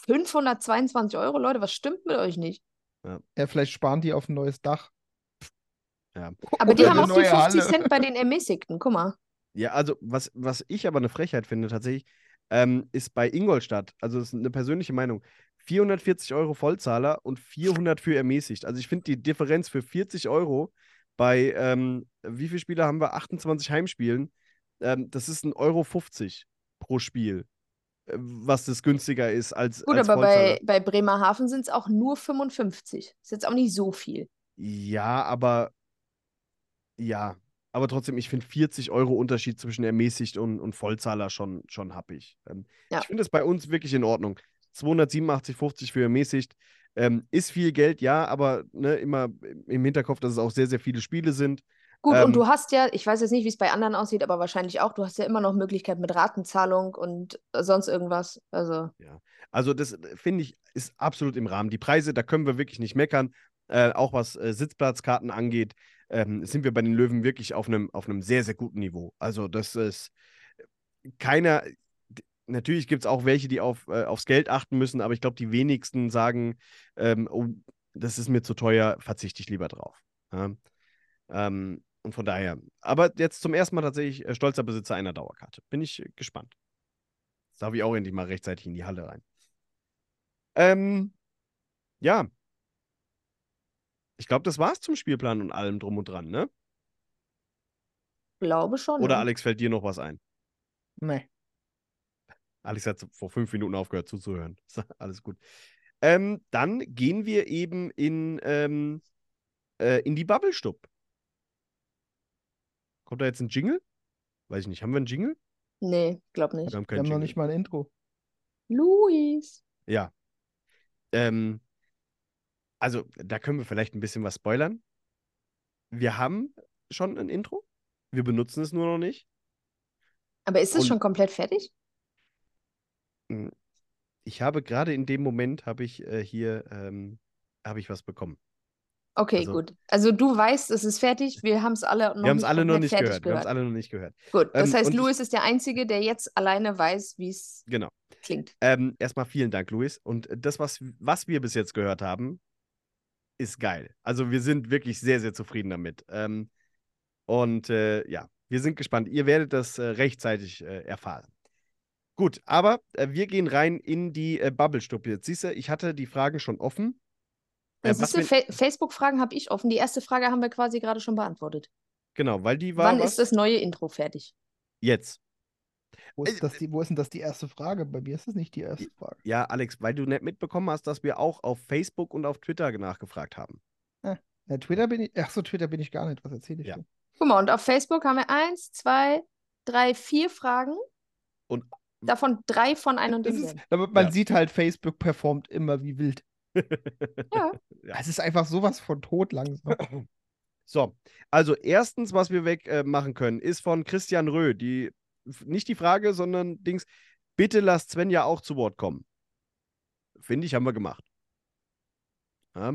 522 Euro, Leute, was stimmt mit euch nicht? ja, vielleicht sparen die auf ein neues Dach. Aber die haben auch die neue 50 Halle. Cent bei den Ermäßigten, guck mal. Ja, also was, was ich aber eine Frechheit finde tatsächlich, ähm, ist bei Ingolstadt, also das ist eine persönliche Meinung, 440 Euro Vollzahler und 400 für ermäßigt. Also ich finde die Differenz für 40 Euro bei, ähm, wie viele Spiele haben wir? 28 Heimspielen. Ähm, das ist ein Euro 50 pro Spiel, äh, was das günstiger ist als, Gut, als aber Vollzahler. bei, bei Bremerhaven sind es auch nur 55. Ist jetzt auch nicht so viel. Ja, aber ja, aber trotzdem, ich finde 40 Euro Unterschied zwischen ermäßigt und, und Vollzahler schon, schon happig. Ähm, Ja. Ich finde es bei uns wirklich in Ordnung. 287,50 für ermäßigt ähm, ist viel Geld, ja, aber ne, immer im Hinterkopf, dass es auch sehr, sehr viele Spiele sind. Gut, Ähm, und du hast ja, ich weiß jetzt nicht, wie es bei anderen aussieht, aber wahrscheinlich auch, du hast ja immer noch Möglichkeit mit Ratenzahlung und sonst irgendwas. Also, Also, das äh, finde ich, ist absolut im Rahmen. Die Preise, da können wir wirklich nicht meckern. Äh, auch was äh, Sitzplatzkarten angeht, ähm, sind wir bei den Löwen wirklich auf einem auf einem sehr, sehr guten Niveau. Also, das ist keiner. d- Natürlich gibt es auch welche, die auf, äh, aufs Geld achten müssen, aber ich glaube, die wenigsten sagen, ähm, oh, das ist mir zu teuer, verzichte ich lieber drauf. Ja? Ähm, und von daher, aber jetzt zum ersten Mal tatsächlich äh, stolzer Besitzer einer Dauerkarte. Bin ich äh, gespannt. Jetzt darf ich auch endlich mal rechtzeitig in die Halle rein. Ähm, ja. Ich glaube, das war's zum Spielplan und allem drum und dran, ne? glaube schon. Oder ja. Alex, fällt dir noch was ein? Nee. Alex hat vor fünf Minuten aufgehört zuzuhören. Alles gut. Ähm, dann gehen wir eben in, ähm, äh, in die Bubble-Stub. Kommt da jetzt ein Jingle? Weiß ich nicht. Haben wir einen Jingle? Nee, glaub Wir nicht. haben Wir haben noch nicht mal ein Intro. Luis. Ja. Ähm, also, da können wir vielleicht ein bisschen was spoilern. Wir haben schon ein Intro. Wir benutzen es nur noch nicht. Aber ist es schon komplett fertig? Ich habe gerade in dem Moment habe ich äh, hier ähm, habe ich was bekommen. Okay, Also- gut. Also du weißt, es ist fertig. Wir haben es alle noch wir nicht alle noch nicht fertig gehört. Wir haben es alle noch nicht gehört. Gut, das Ähm, heißt, Luis ist der Einzige, der jetzt alleine weiß, wie es Genau. klingt. Ähm, erstmal vielen Dank, Luis. Und das, was, was wir bis jetzt gehört haben, ist geil. Also wir sind wirklich sehr, sehr zufrieden damit. Ähm, und äh, ja, wir sind gespannt. Ihr werdet das äh, rechtzeitig äh, erfahren. Gut, aber äh, wir gehen rein in die äh, Bubble-Stube. Jetzt siehst du, ich hatte die Fragen schon offen. Äh, Ja, was siehst du, wir- Fa Facebook-Fragen habe ich offen. Die erste Frage haben wir quasi gerade schon beantwortet. genau, weil die war Wann was? ist das neue Intro fertig? Jetzt. Wo Äh, ist, das die, wo ist denn das die erste Frage? Bei mir ist das nicht die erste Frage. Ja, Alex, weil du nicht mitbekommen hast, dass wir auch auf Facebook und auf Twitter nachgefragt haben. Ja, Twitter bin ich. Ach so, Twitter bin ich gar nicht. Was erzähle ich Ja. denn? Guck mal, und auf Facebook haben wir eins, zwei, drei, vier Fragen. Und- davon drei von ein und demselben. aber man Ja. sieht halt, Facebook performt immer wie wild. Ja. Es ist einfach sowas von tot langsam. So, also erstens, was wir weg äh, machen können, ist von Christian Rö. Die, nicht die Frage, sondern Dings, bitte lasst Svenja auch zu Wort kommen. Finde ich, haben wir gemacht. Ja.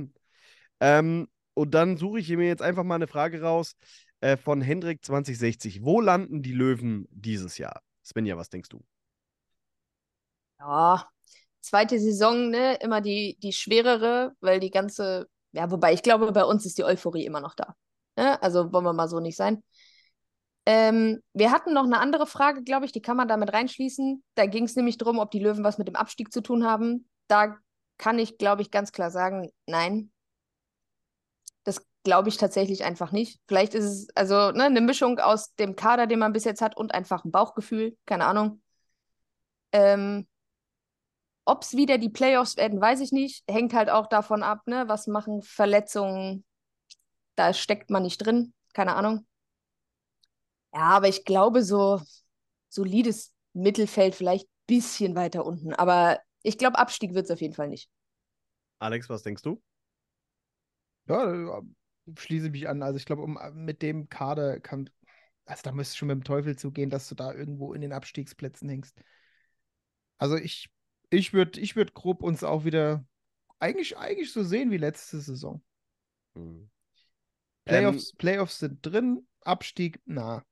Ähm, und dann suche ich mir jetzt einfach mal eine Frage raus äh, von Hendrik 2060. Wo landen die Löwen dieses Jahr? Svenja, was denkst du? Ja, zweite Saison, ne, immer die, die schwerere, weil die ganze Ja, wobei ich glaube, bei uns ist die Euphorie immer noch da. Ja, also wollen wir mal so nicht sein. Ähm, wir hatten noch eine andere Frage, glaube ich, die kann man damit reinschließen. Da ging es nämlich darum, ob die Löwen was mit dem Abstieg zu tun haben. Da kann ich, glaube ich, ganz klar sagen, nein. Das glaube ich tatsächlich einfach nicht. Vielleicht ist es also ne, eine Mischung aus dem Kader, den man bis jetzt hat, und einfach ein Bauchgefühl. Keine Ahnung. Ähm, Ob es wieder die Playoffs werden, weiß ich nicht. Hängt halt auch davon ab, ne? Was machen Verletzungen? Da steckt man nicht drin. Keine Ahnung. Ja, aber ich glaube, so solides Mittelfeld vielleicht ein bisschen weiter unten. Aber ich glaube, Abstieg wird es auf jeden Fall nicht. Alex, was denkst du? Ja, äh, schließe mich an. Also ich glaube, um, mit dem Kader kann, also da müsste schon mit dem Teufel zugehen, dass du da irgendwo in den Abstiegsplätzen hängst. Also ich, ich würde ich würd grob uns auch wieder eigentlich, eigentlich so sehen wie letzte Saison. Hm. Playoffs, Playoffs sind drin, Abstieg, na.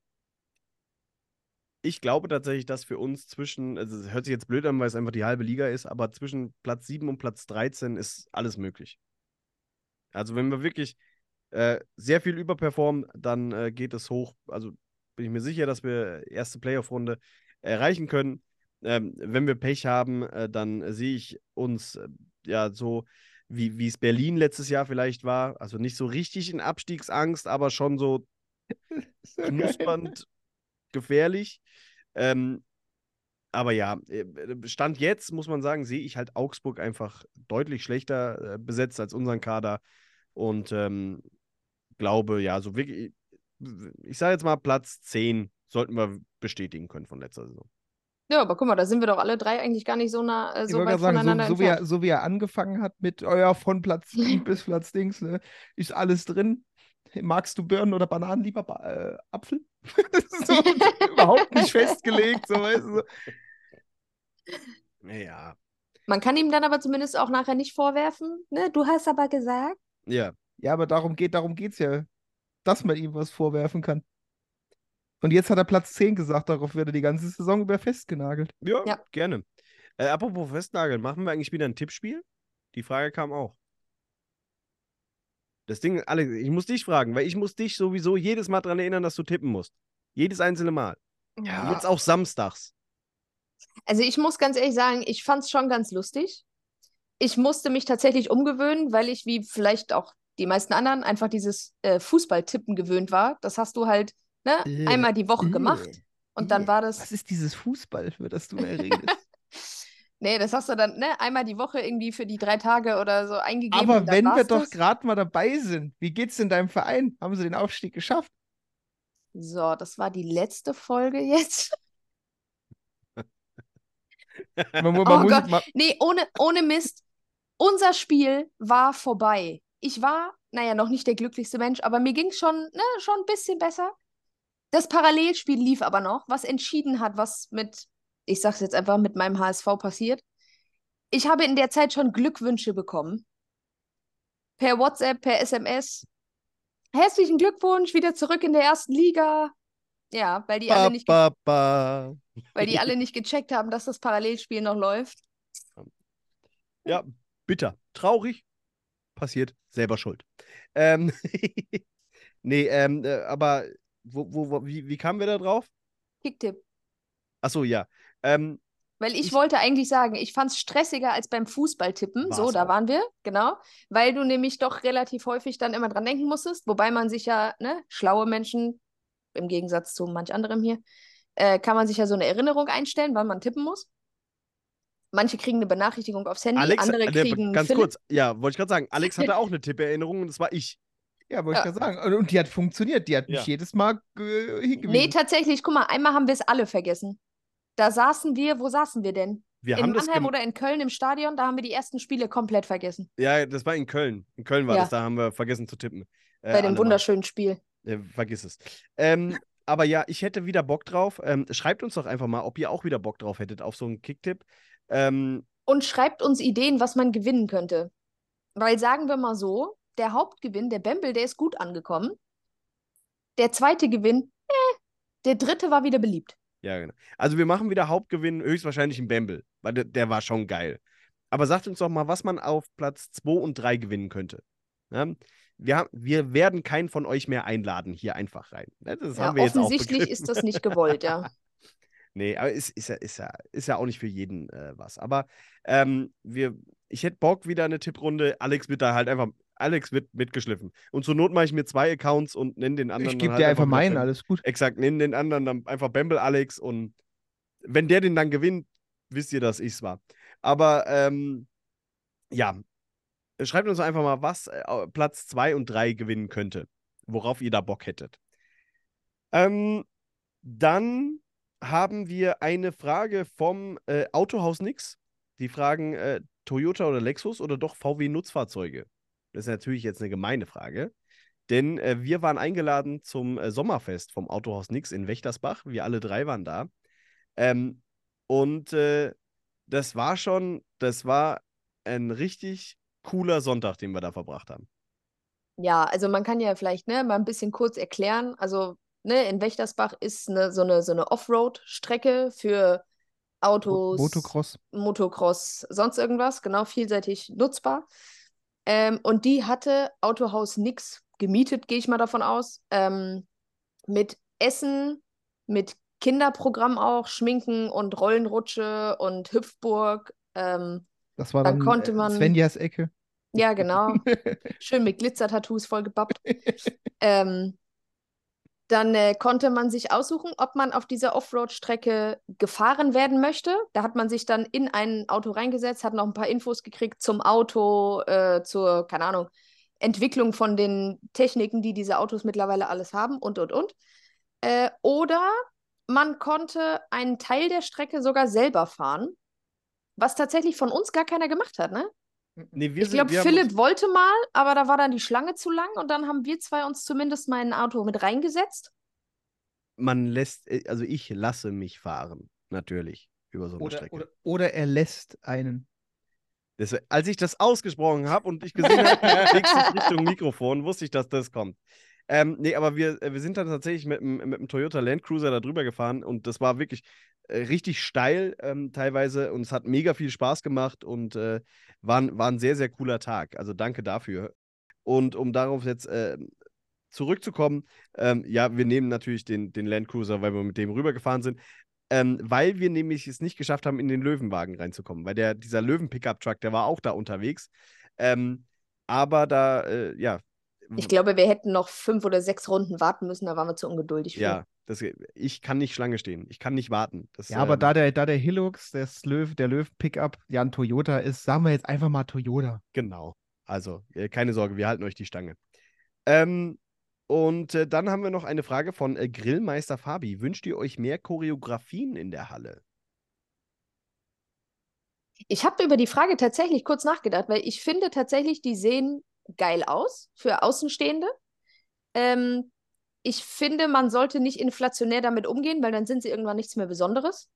Ich glaube tatsächlich, dass für uns zwischen, also es hört sich jetzt blöd an, weil es einfach die halbe Liga ist, aber zwischen Platz 7 und Platz 13 ist alles möglich. Also wenn wir wirklich äh, sehr viel überperformen, dann äh, geht es hoch. Also bin ich mir sicher, dass wir erste Playoff-Runde erreichen können. Ähm, wenn wir Pech haben, äh, dann sehe ich uns äh, ja so, wie wie es Berlin letztes Jahr vielleicht war. Also nicht so richtig in Abstiegsangst, aber schon so knuspernd gefährlich. Ähm, aber ja, äh, Stand jetzt muss man sagen, sehe ich halt Augsburg einfach deutlich schlechter äh, besetzt als unseren Kader und ähm, glaube, ja, so wirklich, ich sage jetzt mal Platz 10 sollten wir bestätigen können von letzter Saison. Ja, aber guck mal, da sind wir doch alle drei eigentlich gar nicht so nah, äh, so weit sagen, voneinander so, so, wie er, so wie er angefangen hat mit, oh ja, von Platz 7 bis Platz Dings, ne, ist alles drin. Magst du Birnen oder Bananen lieber? Äh, Apfel? Das ist so überhaupt nicht festgelegt, so weißt du. so. Ja, Man kann ihm dann aber zumindest auch nachher nicht vorwerfen, ne? Du hast aber gesagt. ja, Ja, aber darum geht, darum geht's ja, dass man ihm was vorwerfen kann. Und jetzt hat er Platz 10 gesagt, darauf wird er die ganze Saison über festgenagelt. ja, Ja. gerne. Äh, apropos Festnageln, machen wir eigentlich wieder ein Tippspiel? Die Frage kam auch. Das Ding, Alex, ich muss dich fragen, weil ich muss dich sowieso jedes Mal daran erinnern, dass du tippen musst. Jedes einzelne Mal. Und jetzt auch samstags. Also ich muss ganz ehrlich sagen, ich fand es schon ganz lustig. Ich musste mich tatsächlich umgewöhnen, weil ich, wie vielleicht auch die meisten anderen, einfach dieses äh, Fußballtippen gewöhnt war. Das hast du halt ne, Äh, einmal die Woche gemacht. äh, Und dann äh, war das. Was ist dieses Fußball, für das du mehr redest? Nee, das hast du dann ne, einmal die Woche irgendwie für die drei Tage oder so eingegeben. Aber wenn wir war's doch das. gerade mal dabei sind, wie geht's in deinem Verein? Haben sie den Aufstieg geschafft? So, das war die letzte Folge jetzt. Man, Oh man muss, Gott. man, Nee, ohne, ohne Mist. Unser Spiel war vorbei. Ich war, naja, noch nicht der glücklichste Mensch, aber mir ging es schon, ne, schon ein bisschen besser. Das Parallelspiel lief aber noch, was entschieden hat, was mit, ich sag's jetzt einfach, mit meinem HSV passiert. Ich habe in der Zeit schon Glückwünsche bekommen. Per WhatsApp, per SMS. Herzlichen Glückwunsch, wieder zurück in der ersten Liga. Ja, weil die alle nicht, Ba, ba, ba. weil die alle nicht gecheckt haben, dass das Parallelspiel noch läuft. Ja, bitter. Traurig. Passiert. Selber schuld. Ähm, nee, ähm, äh, aber wo, wo, wo, wie, wie kamen wir da drauf? Kicktipp. Achso, ja. Ähm, Weil ich, Ich- wollte eigentlich sagen, ich fand es stressiger als beim Fußballtippen. So, da auch. waren wir, genau. Weil du nämlich doch relativ häufig dann immer dran denken musstest. Wobei man sich ja, ne, schlaue Menschen, im Gegensatz zu manch anderem hier, äh, kann man sich ja so eine Erinnerung einstellen, wann man tippen muss. Manche kriegen eine Benachrichtigung aufs Handy, Alex, andere äh, der- kriegen ganz Philipp. kurz, ja, wollte ich gerade sagen, Alex hatte auch eine Tipperinnerung und das war ich. ja, wollte ich Ja. gerade sagen. Und, die hat funktioniert. Die hat mich Ja. jedes Mal äh, hingewiesen. Nee, tatsächlich, guck mal, einmal haben wir es alle vergessen. Da saßen wir, wo saßen wir denn? Wir in Mannheim oder in Köln im Stadion, da haben wir die ersten Spiele komplett vergessen. Ja, das war in Köln. In Köln war Ja. das, da haben wir vergessen zu tippen. Äh, Bei dem alle mal. wunderschönen Spiel. Äh, vergiss es. Ähm, aber ja, ich hätte wieder Bock drauf. Ähm, schreibt uns doch einfach mal, ob ihr auch wieder Bock drauf hättet auf so einen Kicktipp. Ähm, und schreibt uns Ideen, was man gewinnen könnte. Weil sagen wir mal so, der Hauptgewinn, der Bembel, der ist gut angekommen. Der zweite Gewinn, äh, der dritte war wieder beliebt. Ja, genau. Also wir machen wieder Hauptgewinn, höchstwahrscheinlich in Bamble, weil der, der war schon geil. Aber sagt uns doch mal, was man auf Platz 2 und 3 gewinnen könnte. Ja? Wir, haben, wir werden keinen von euch mehr einladen hier einfach rein. Ne? Das Ja, haben wir jetzt auch offensichtlich ist das nicht gewollt, ja. Nee, aber ist, ist, ja, ist, ja, ist ja auch nicht für jeden äh, was. Aber ähm, wir, ich hätte Bock wieder eine Tipprunde. Alex wird da halt einfach, Alex wird mitgeschliffen. Und zur Not mache ich mir zwei Accounts und nenne den anderen. Ich gebe halt dir einfach meinen, alles gut. Exakt, nenne den anderen dann einfach Bamble Alex und wenn der den dann gewinnt, wisst ihr, dass ich's war. Aber ähm, ja, schreibt uns einfach mal, was äh, Platz 2 und 3 gewinnen könnte, worauf ihr da Bock hättet. Ähm, dann haben wir eine Frage vom äh, Autohaus Nix. Die fragen äh, Toyota oder Lexus oder doch VW Nutzfahrzeuge. Das ist natürlich jetzt eine gemeine Frage. Denn äh, wir waren eingeladen zum äh, Sommerfest vom Autohaus Nix in Wächtersbach. Wir alle drei waren da. Ähm, und äh, das war schon, das war ein richtig cooler Sonntag, den wir da verbracht haben. Ja, also man kann ja vielleicht ne, mal ein bisschen kurz erklären. Also ne, in Wächtersbach ist eine, so eine, so eine Offroad-Strecke für Autos, Motocross. Motocross, sonst irgendwas, genau, vielseitig nutzbar. Ähm, und die hatte Autohaus Nix gemietet, gehe ich mal davon aus, ähm, mit Essen, mit Kinderprogramm auch, Schminken und Rollenrutsche und Hüpfburg. Ähm, Das war Dann dann, konnte äh, man- Svenjas Ecke. ja, genau. Schön mit Glitzer-Tattoos vollgebappt. ähm, dann äh, konnte man sich aussuchen, ob man auf dieser Offroad-Strecke gefahren werden möchte. Da hat man sich dann in ein Auto reingesetzt, hat noch ein paar Infos gekriegt zum Auto, äh, zur, keine Ahnung, Entwicklung von den Techniken, die diese Autos mittlerweile alles haben und, und, und. Äh, oder man konnte einen Teil der Strecke sogar selber fahren, was tatsächlich von uns gar keiner gemacht hat, ne? Nee, wir Ich glaube, Philipp uns- wollte mal, aber da war dann die Schlange zu lang und dann haben wir zwei uns zumindest mal in ein Auto mit reingesetzt. man lässt, äh, also ich lasse mich fahren, natürlich, über so eine Oder, Strecke. oder, oder er lässt einen. Das, als ich das ausgesprochen habe und ich gesehen habe, Richtung Mikrofon, wusste ich, dass das kommt. Ähm, nee, aber wir, äh, wir sind dann tatsächlich mit, mit dem Toyota Land Cruiser da drüber gefahren und das war wirklich äh, richtig steil ähm, teilweise und es hat mega viel Spaß gemacht und äh, war, ein- war ein sehr, sehr cooler Tag. Also danke dafür. Und um darauf jetzt äh, zurückzukommen, ähm, ja, wir nehmen natürlich den, den Land Cruiser, weil wir mit dem rübergefahren sind. Ähm, weil wir nämlich es nicht geschafft haben, in den Löwenwagen reinzukommen. Weil der, dieser Löwen-Pickup-Truck, der war auch da unterwegs. Ähm, aber da, äh, ja. Ich glaube, wir hätten noch fünf oder sechs Runden warten müssen, da waren wir zu ungeduldig für. Ja, das, ich kann nicht Schlange stehen. Ich kann nicht warten. Das, Ja, aber ähm, da der, da der Hilux, das Löw, der Löwen-Pickup, ja ein Toyota ist, sagen wir jetzt einfach mal Toyota. Genau. Also, äh, keine Sorge, wir halten euch die Stange. Ähm, und äh, dann haben wir noch eine Frage von äh, Grillmeister Fabi. Wünscht ihr euch mehr Choreografien in der Halle? Ich habe über die Frage tatsächlich kurz nachgedacht, weil ich finde tatsächlich, die sehen geil aus für Außenstehende. Ähm, ich finde, man sollte nicht inflationär damit umgehen, weil dann sind sie irgendwann nichts mehr Besonderes.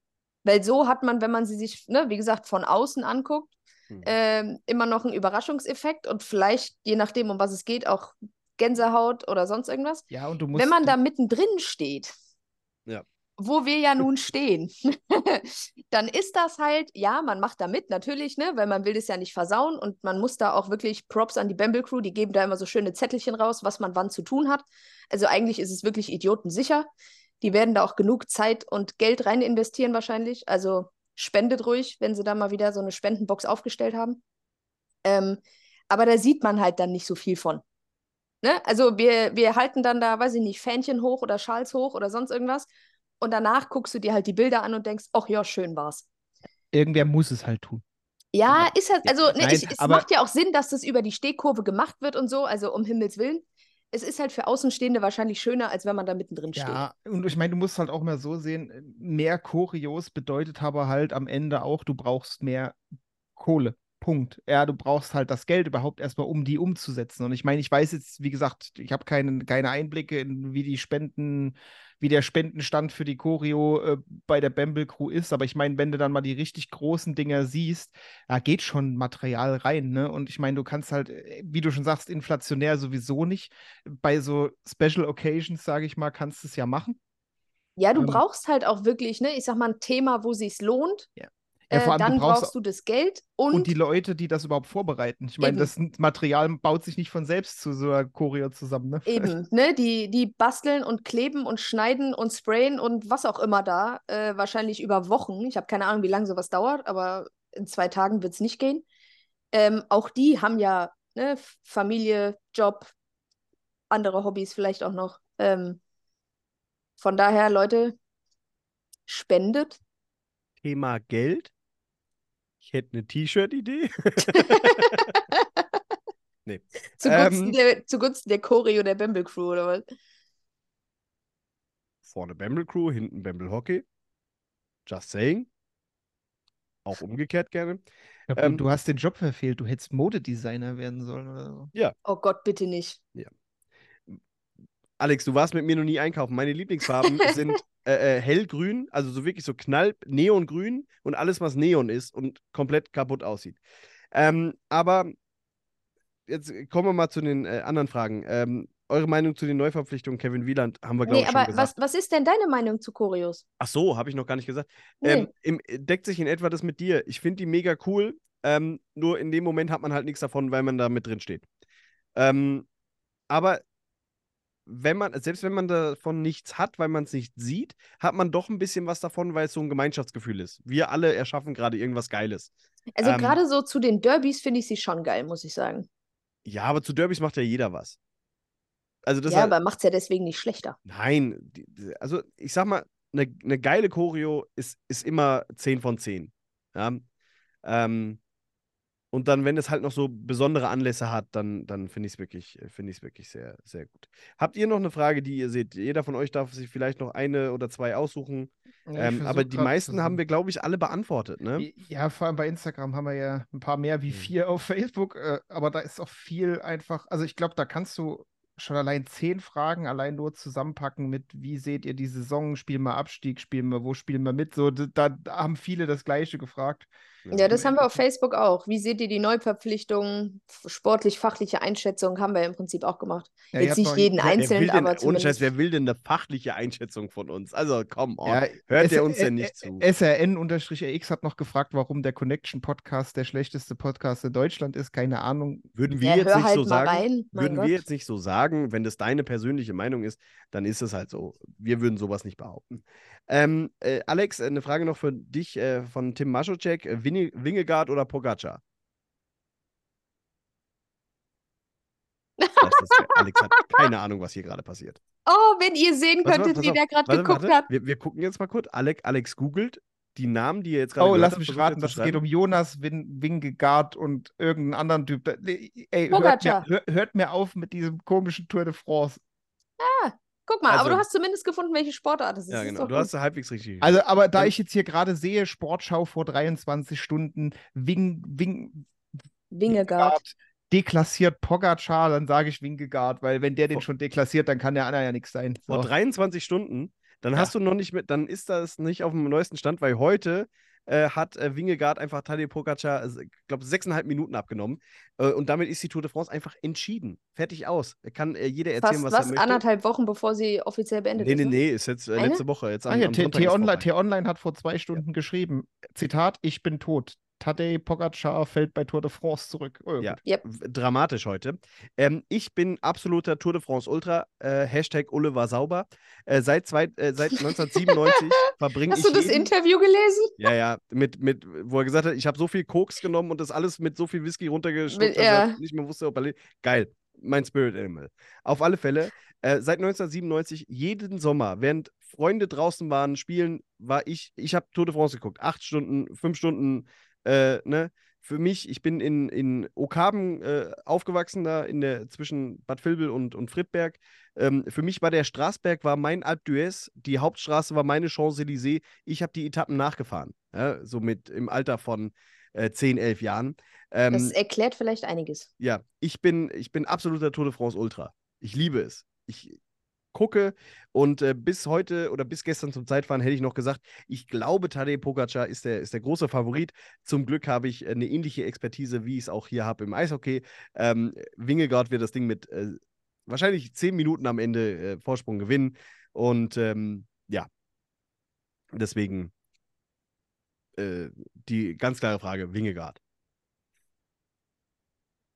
Weil so hat man, wenn man sie sich, ne, wie gesagt, von außen anguckt, Mhm. ähm, immer noch einen Überraschungseffekt und vielleicht, je nachdem, um was es geht, auch Gänsehaut oder sonst irgendwas. Ja, und du musst. Wenn man da mittendrin steht, Ja. Wo wir ja nun stehen, dann ist das halt, ja, man macht da mit, natürlich, ne, weil man will das ja nicht versauen und man muss da auch wirklich Props an die Bamble Crew, die geben da immer so schöne Zettelchen raus, was man wann zu tun hat. Also eigentlich ist es wirklich idiotensicher. Die werden da auch genug Zeit und Geld rein investieren wahrscheinlich. Also spendet ruhig, wenn sie da mal wieder so eine Spendenbox aufgestellt haben. Ähm, aber da sieht man halt dann nicht so viel von. Ne? Also wir, wir halten dann da, weiß ich nicht, Fähnchen hoch oder Schals hoch oder sonst irgendwas. Und danach guckst du dir halt die Bilder an und denkst, ach ja, schön war's. Irgendwer muss es halt tun. Ja, ist halt, also ne, nein, ich, es aber- macht ja auch Sinn, dass das über die Stehkurve gemacht wird und so, also um Himmels Willen. Es ist halt für Außenstehende wahrscheinlich schöner, als wenn man da mittendrin steht. Ja, und ich meine, du musst halt auch mal so sehen, mehr Choreos bedeutet aber halt am Ende auch, du brauchst mehr Kohle. Punkt. Ja, du brauchst halt das Geld überhaupt erstmal, um die umzusetzen. Und ich meine, ich weiß jetzt, wie gesagt, ich habe keine, keine Einblicke in, wie die Spenden, wie der Spendenstand für die Choreo äh, bei der Bamble Crew ist. Aber ich meine, wenn du dann mal die richtig großen Dinger siehst, da geht schon Material rein, ne? Und ich meine, du kannst halt, äh, wie du schon sagst, inflationär sowieso nicht. Bei so Special Occasions, sage ich mal, kannst du es ja machen. Ja, du Ähm, brauchst halt auch wirklich, ne, ich sag mal, ein Thema, wo sich's lohnt. Ja, äh, vor allem, du dann brauchst brauchst du das Geld und, Und die Leute, die das überhaupt vorbereiten. Ich meine, das Material baut sich nicht von selbst zu so einer Choreo zusammen, ne? eben, ne, die, die basteln und kleben und schneiden und sprayen und was auch immer da, äh, wahrscheinlich über Wochen. Ich habe keine Ahnung, wie lange sowas dauert, aber in zwei Tagen wird es nicht gehen. Ähm, auch die haben ja ne, Familie, Job, andere Hobbys vielleicht auch noch. Ähm, von daher, Leute, spendet. Thema Geld. Ich hätte eine T-Shirt-Idee. nee. Zugunsten, Ähm. der, zugunsten der Choreo der Bamble Crew oder was? Vorne Bamble Crew, hinten Bamble Hockey. Just saying. Auch umgekehrt gerne. Glaub, Ähm, du, du hast den Job verfehlt. Du hättest Modedesigner werden sollen oder so. Oh Gott, bitte nicht. Alex, du warst mit mir noch nie einkaufen. Meine Lieblingsfarben sind äh, äh, hellgrün, also so wirklich so knall, neongrün und alles, was Neon ist und komplett kaputt aussieht. Ähm, aber jetzt kommen wir mal zu den äh, anderen Fragen. Ähm, eure Meinung zu den Neuverpflichtungen Kevin Wieland haben wir, glaube Nee, ich, schon aber gesagt. was, was ist denn deine Meinung zu Choreos? Ach so, habe ich noch gar nicht gesagt. Nee. Ähm, im, deckt sich in etwa das mit dir. Ich finde die mega cool. Ähm, nur in dem Moment hat man halt nichts davon, weil man da mit drin steht. Ähm, aber wenn man, selbst wenn man davon nichts hat, weil man es nicht sieht, hat man doch ein bisschen was davon, weil es so ein Gemeinschaftsgefühl ist. Wir alle erschaffen gerade irgendwas Geiles. Also Ähm. gerade so zu den Derbys finde ich sie schon geil, muss ich sagen. Ja, aber zu Derbys macht ja jeder was. Also das ja, halt, aber macht es ja deswegen nicht schlechter. Nein, also ich sag mal, eine ne geile Choreo ist, ist immer 10 von 10. Ja? Ähm, und dann, wenn es halt noch so besondere Anlässe hat, dann, dann finde ich es wirklich, finde ich wirklich sehr, sehr gut. Habt ihr noch eine Frage, die ihr seht? Jeder von euch darf sich vielleicht noch eine oder zwei aussuchen. Ja, ähm, aber die meisten haben wir, glaube ich, alle beantwortet, ne? Ja, vor allem bei Instagram haben wir ja ein paar mehr wie Hm. vier auf Facebook, äh, aber da ist auch viel einfach, also ich glaube, da kannst du schon allein zehn Fragen allein nur zusammenpacken mit, wie seht ihr die Saison, spielen wir Abstieg, spielen wir, wo spielen wir mit, so, da, da haben viele das Gleiche gefragt. Ja, das haben wir auf Facebook auch. Wie seht ihr die Neuverpflichtungen? Sportlich-fachliche Einschätzung haben wir im Prinzip auch gemacht. Ja, ihr Jetzt nicht jeden ja, einzeln, denn, aber ohne zumindest. Scheiß, wer will denn eine fachliche Einschätzung von uns? Also, on. Ja, Hört S- der uns denn nicht zu? SRN-RX hat noch gefragt, warum der Connection-Podcast der schlechteste Podcast in Deutschland ist. Keine Ahnung. Würden wir Ja, jetzt nicht halt so mal sagen, würden wir jetzt nicht so sagen, wenn das deine persönliche Meinung ist, dann ist es halt so. Wir würden sowas nicht behaupten. Ähm, äh, Alex, äh, eine Frage noch für dich äh, von Tim Maschocek. Äh, Wingegaard oder Pogacar? Alex hat keine Ahnung, was hier gerade passiert. Oh, wenn ihr sehen mal, könntet, pass wie auf. der gerade geguckt warte. hat. Wir, wir gucken jetzt mal kurz. Alex, Alex googelt die Namen, die er jetzt gerade Oh, lass mich raten, das geht um Jonas Win Wingegaard und irgendeinen anderen Typ. Ey, hört mir, hört mir auf mit diesem komischen Tour de France. Guck mal, aber Also- du hast zumindest gefunden, welche Sportart es ist. Ja, ist genau. doch Du gut. hast es halbwegs richtig. Also, aber da ich jetzt hier gerade sehe, Sportschau vor 23 Stunden, Wing, Wing, Wingegaard. deklassiert Pogacar, dann sage ich Wingegaard, weil wenn der den Vor- schon deklassiert, dann kann der andere ja nichts sein. vor So. 23 Stunden, dann Ja. hast du noch nicht mit, dann ist das nicht auf dem neuesten Stand, weil heute äh, hat äh, Wingegaard einfach Tadej Pogacar, ich glaube, sechseinhalb Minuten abgenommen. Äh, und damit ist die Tour de France einfach entschieden. Fertig aus. Kann äh, jeder erzählen, Fast was, was, er möchte. anderthalb Wochen, bevor sie offiziell beendet Nee, ist. nee, ne? nee, ist jetzt äh, letzte Woche. Jetzt Ah am, ja. T-Online hat vor zwei Stunden geschrieben, Zitat, ich bin tot. Tadej Pogacar fällt bei Tour de France zurück. Oh, Ja. Yep. Dramatisch heute. Ähm, ich bin absoluter Tour de France Ultra. Äh, Hashtag Ulle war sauber. Äh, seit, zwei, äh, seit 1997 verbringe ich Hast du das jeden, Interview gelesen? Ja, ja, mit, mit, wo er gesagt hat, ich habe so viel Koks genommen und das alles mit so viel Whisky runtergeschluckt, dass ja. er nicht mehr wusste, ob er lebt. Geil. Mein Spirit Animal. Auf alle Fälle, äh, seit 1997, jeden Sommer, während Freunde draußen waren, spielen, war ich, ich habe Tour de France geguckt. Acht Stunden, fünf Stunden, äh, ne? Für mich, ich bin in, in Okaben äh, aufgewachsen, da in der, zwischen Bad Vilbel und, und Friedberg. Ähm, für mich war der Straßberg war mein Alpe d'Huez, die Hauptstraße war meine Champs-Élysées. Ich habe die Etappen nachgefahren, ja, so mit im Alter von äh, 10, 11 Jahren. Ähm, Das erklärt vielleicht einiges. ja, ich bin, ich bin absoluter Tour de France Ultra. Ich liebe es. Ich gucke und äh, bis heute oder bis gestern zum Zeitfahren hätte ich noch gesagt, ich glaube, Tadej Pogacar ist der, ist der große Favorit. Zum Glück habe ich äh, eine ähnliche Expertise, wie ich es auch hier habe im Eishockey. Ähm, Wingegaard wird das Ding mit äh, wahrscheinlich 10 Minuten am Ende äh, Vorsprung gewinnen. Und ähm, ja, deswegen äh, die ganz klare Frage: Wingegaard.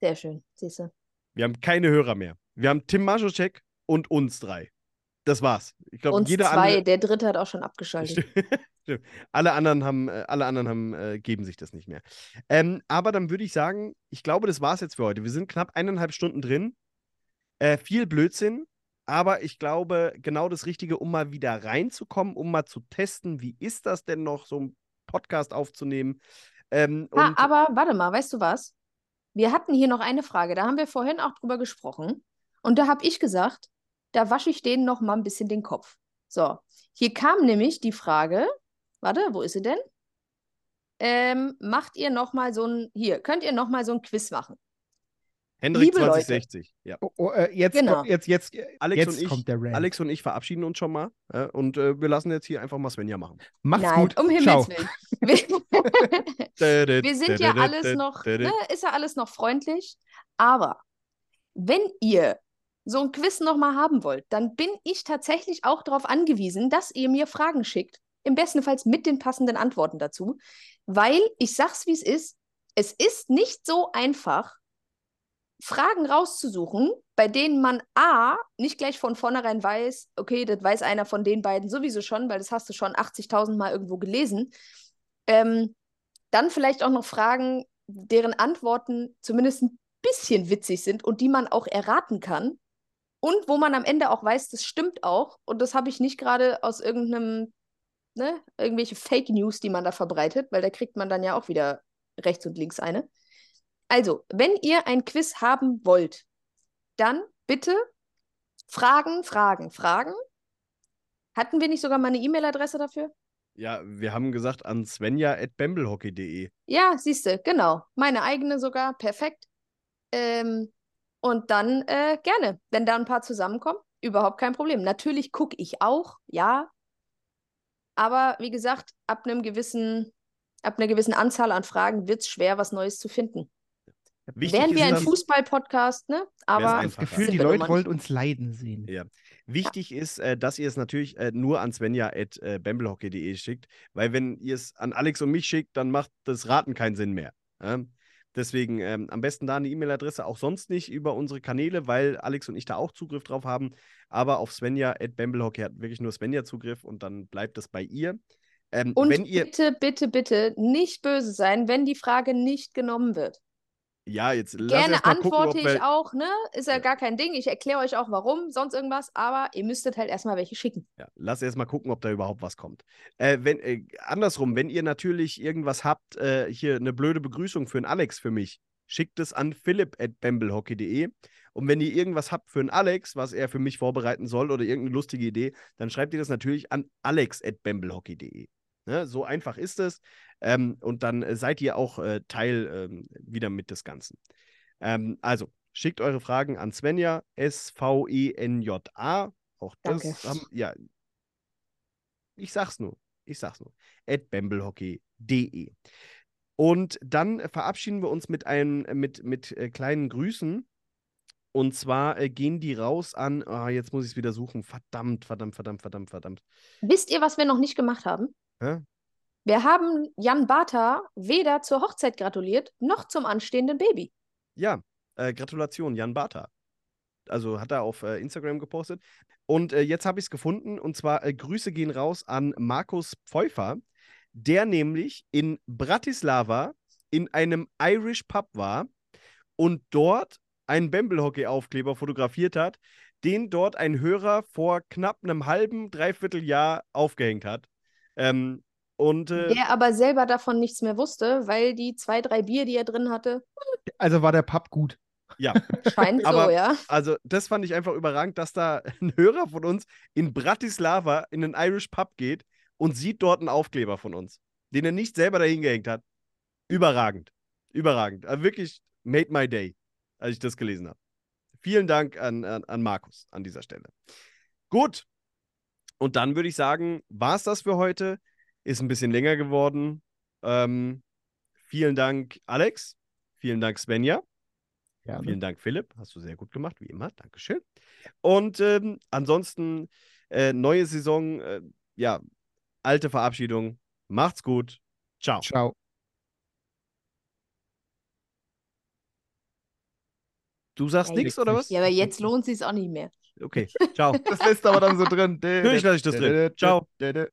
Sehr schön, siehst du. Wir haben keine Hörer mehr. Wir haben Tim Maschocek und uns drei. Das war's. Ich glaube, Uns jeder zwei, andere. der dritte hat auch schon abgeschaltet. Stimmt. Alle anderen haben, äh, alle anderen haben, äh, geben sich das nicht mehr. Ähm, aber dann würde ich sagen, ich glaube, das war's jetzt für heute. Wir sind knapp eineinhalb Stunden drin. Äh, viel Blödsinn, aber ich glaube, genau das Richtige, um mal wieder reinzukommen, um mal zu testen, wie ist das denn noch, so einen Podcast aufzunehmen. Ähm, Ah, und aber warte mal, weißt du was? Wir hatten hier noch eine Frage, da haben wir vorhin auch drüber gesprochen. Und da habe ich gesagt, da wasche ich denen noch mal ein bisschen den Kopf. So, hier kam nämlich die Frage, warte, wo ist sie denn? Ähm, macht ihr noch mal so ein, hier, könnt ihr noch mal so ein Quiz machen? Hendrik liebe Leute. 2060. Ja. Oh, oh, äh, jetzt, Genau. kommt, jetzt, jetzt, Alex jetzt und ich- kommt der Rant. Alex und ich verabschieden uns schon mal. Äh, und äh, wir lassen jetzt hier einfach mal Svenja machen. Macht's Nein, gut. um Ciao. Himmels Willen. Wir, wir sind ja alles noch, ne, ist ja alles noch freundlich. Aber wenn ihr so ein Quiz noch mal haben wollt, dann bin ich tatsächlich auch darauf angewiesen, dass ihr mir Fragen schickt. Im besten Fall mit den passenden Antworten dazu. Weil ich sag's, wie es ist. Es ist nicht so einfach, Fragen rauszusuchen, bei denen man A, nicht gleich von vornherein weiß, okay, das weiß einer von den beiden sowieso schon, weil das hast du schon 80.000 Mal irgendwo gelesen. Ähm, dann vielleicht auch noch Fragen, deren Antworten zumindest ein bisschen witzig sind und die man auch erraten kann. Und wo man am Ende auch weiß, das stimmt auch. Und das habe ich nicht gerade aus irgendeinem, ne, irgendwelche Fake News, die man da verbreitet, weil da kriegt man dann ja auch wieder rechts und links eine. Also, wenn ihr ein Quiz haben wollt, dann bitte Fragen, Fragen, Fragen. Hatten wir nicht sogar mal eine E-Mail-Adresse dafür? Ja, wir haben gesagt an svenja.bemblehockey.de. Ja, siehst du, genau. Meine eigene sogar, perfekt. Ähm, und dann äh, gerne, wenn da ein paar zusammenkommen, überhaupt kein Problem. Natürlich gucke ich auch, ja. Aber wie gesagt, ab einem gewissen, ab einer gewissen Anzahl an Fragen wird es schwer, was Neues zu finden. Wichtig Wären ist wir ein Fußball-Podcast, ne? Aber. Das Gefühl, die Leute wollen uns leiden sehen. Ja. Wichtig ist, äh, dass ihr es natürlich äh, nur an svenja.bemblehockey.de schickt, weil wenn ihr es an Alex und mich schickt, dann macht das Raten keinen Sinn mehr. Ja? Deswegen ähm, am besten da eine E-Mail-Adresse, auch sonst nicht über unsere Kanäle, weil Alex und ich da auch Zugriff drauf haben. Aber auf Svenja.bemblehockey hat wirklich nur Svenja Zugriff und dann bleibt es bei ihr. Ähm, und wenn ihr, bitte, bitte, bitte nicht böse sein, wenn die Frage nicht genommen wird. Ja, jetzt lass Gerne gucken, antworte ob ich wir, auch, ne? Ist ja, Ja. gar kein Ding. Ich erkläre euch auch warum, sonst irgendwas, aber ihr müsstet halt erstmal welche schicken. Ja, lass erst mal gucken, ob da überhaupt was kommt. Äh, wenn, äh, andersrum, wenn ihr natürlich irgendwas habt, äh, hier eine blöde Begrüßung für einen Alex für mich, schickt es an philipp.bemblehockey.de. Und wenn ihr irgendwas habt für einen Alex, was er für mich vorbereiten soll oder irgendeine lustige Idee, dann schreibt ihr das natürlich an alex.bemblehockey.de. Ne, so einfach ist es. Ähm, und dann äh, seid ihr auch äh, Teil ähm, wieder mit des Ganzen. Ähm, also, schickt eure Fragen an Svenja, S-V-E-N-J-A. Auch das Danke. haben, ja, ich sag's nur. Ich sag's nur. At bemblehockey.de. Und dann verabschieden wir uns mit, einem, mit, mit äh, kleinen Grüßen. Und zwar äh, gehen die raus an, ah, jetzt muss ich es wieder suchen. Verdammt, verdammt, verdammt, verdammt, verdammt. Wisst ihr, was wir noch nicht gemacht haben? Hä? Wir haben Jan Bata weder zur Hochzeit gratuliert, noch zum anstehenden Baby. Ja, äh, Gratulation, Jan Bata. Also hat er auf äh, Instagram gepostet. Und äh, jetzt habe ich es gefunden. Und zwar äh, Grüße gehen raus an Markus Pfeuffer, der nämlich in Bratislava in einem Irish Pub war und dort einen Bemblehockey-Aufkleber fotografiert hat, den dort ein Hörer vor knapp einem halben, dreiviertel Jahr aufgehängt hat. Ähm, und äh, Der aber selber davon nichts mehr wusste, weil die zwei, drei Bier, die er drin hatte, Also war der Pub gut. ja, scheint Aber- so, ja. Also, das fand ich einfach überragend, dass da ein Hörer von uns in Bratislava in einen Irish Pub geht und sieht dort einen Aufkleber von uns, den er nicht selber dahin gehängt hat. Überragend. Überragend. Also wirklich made my day, als ich das gelesen habe. Vielen Dank an, an, an Markus an dieser Stelle. Gut. Und dann würde ich sagen, war es das für heute. Ist ein bisschen länger geworden. Ähm, vielen Dank, Alex. Vielen Dank, Svenja. Gerne. Vielen Dank, Philipp. Hast du sehr gut gemacht, wie immer. Dankeschön. Und ähm, ansonsten, äh, neue Saison, äh, ja, alte Verabschiedung. Macht's gut. Ciao. Ciao. Du sagst nichts oder was? Ja, aber jetzt lohnt sich auch nicht mehr. Okay, ciao. Das lässt aber dann so drin. Natürlich lasse ich das drin. Ciao. Ciao.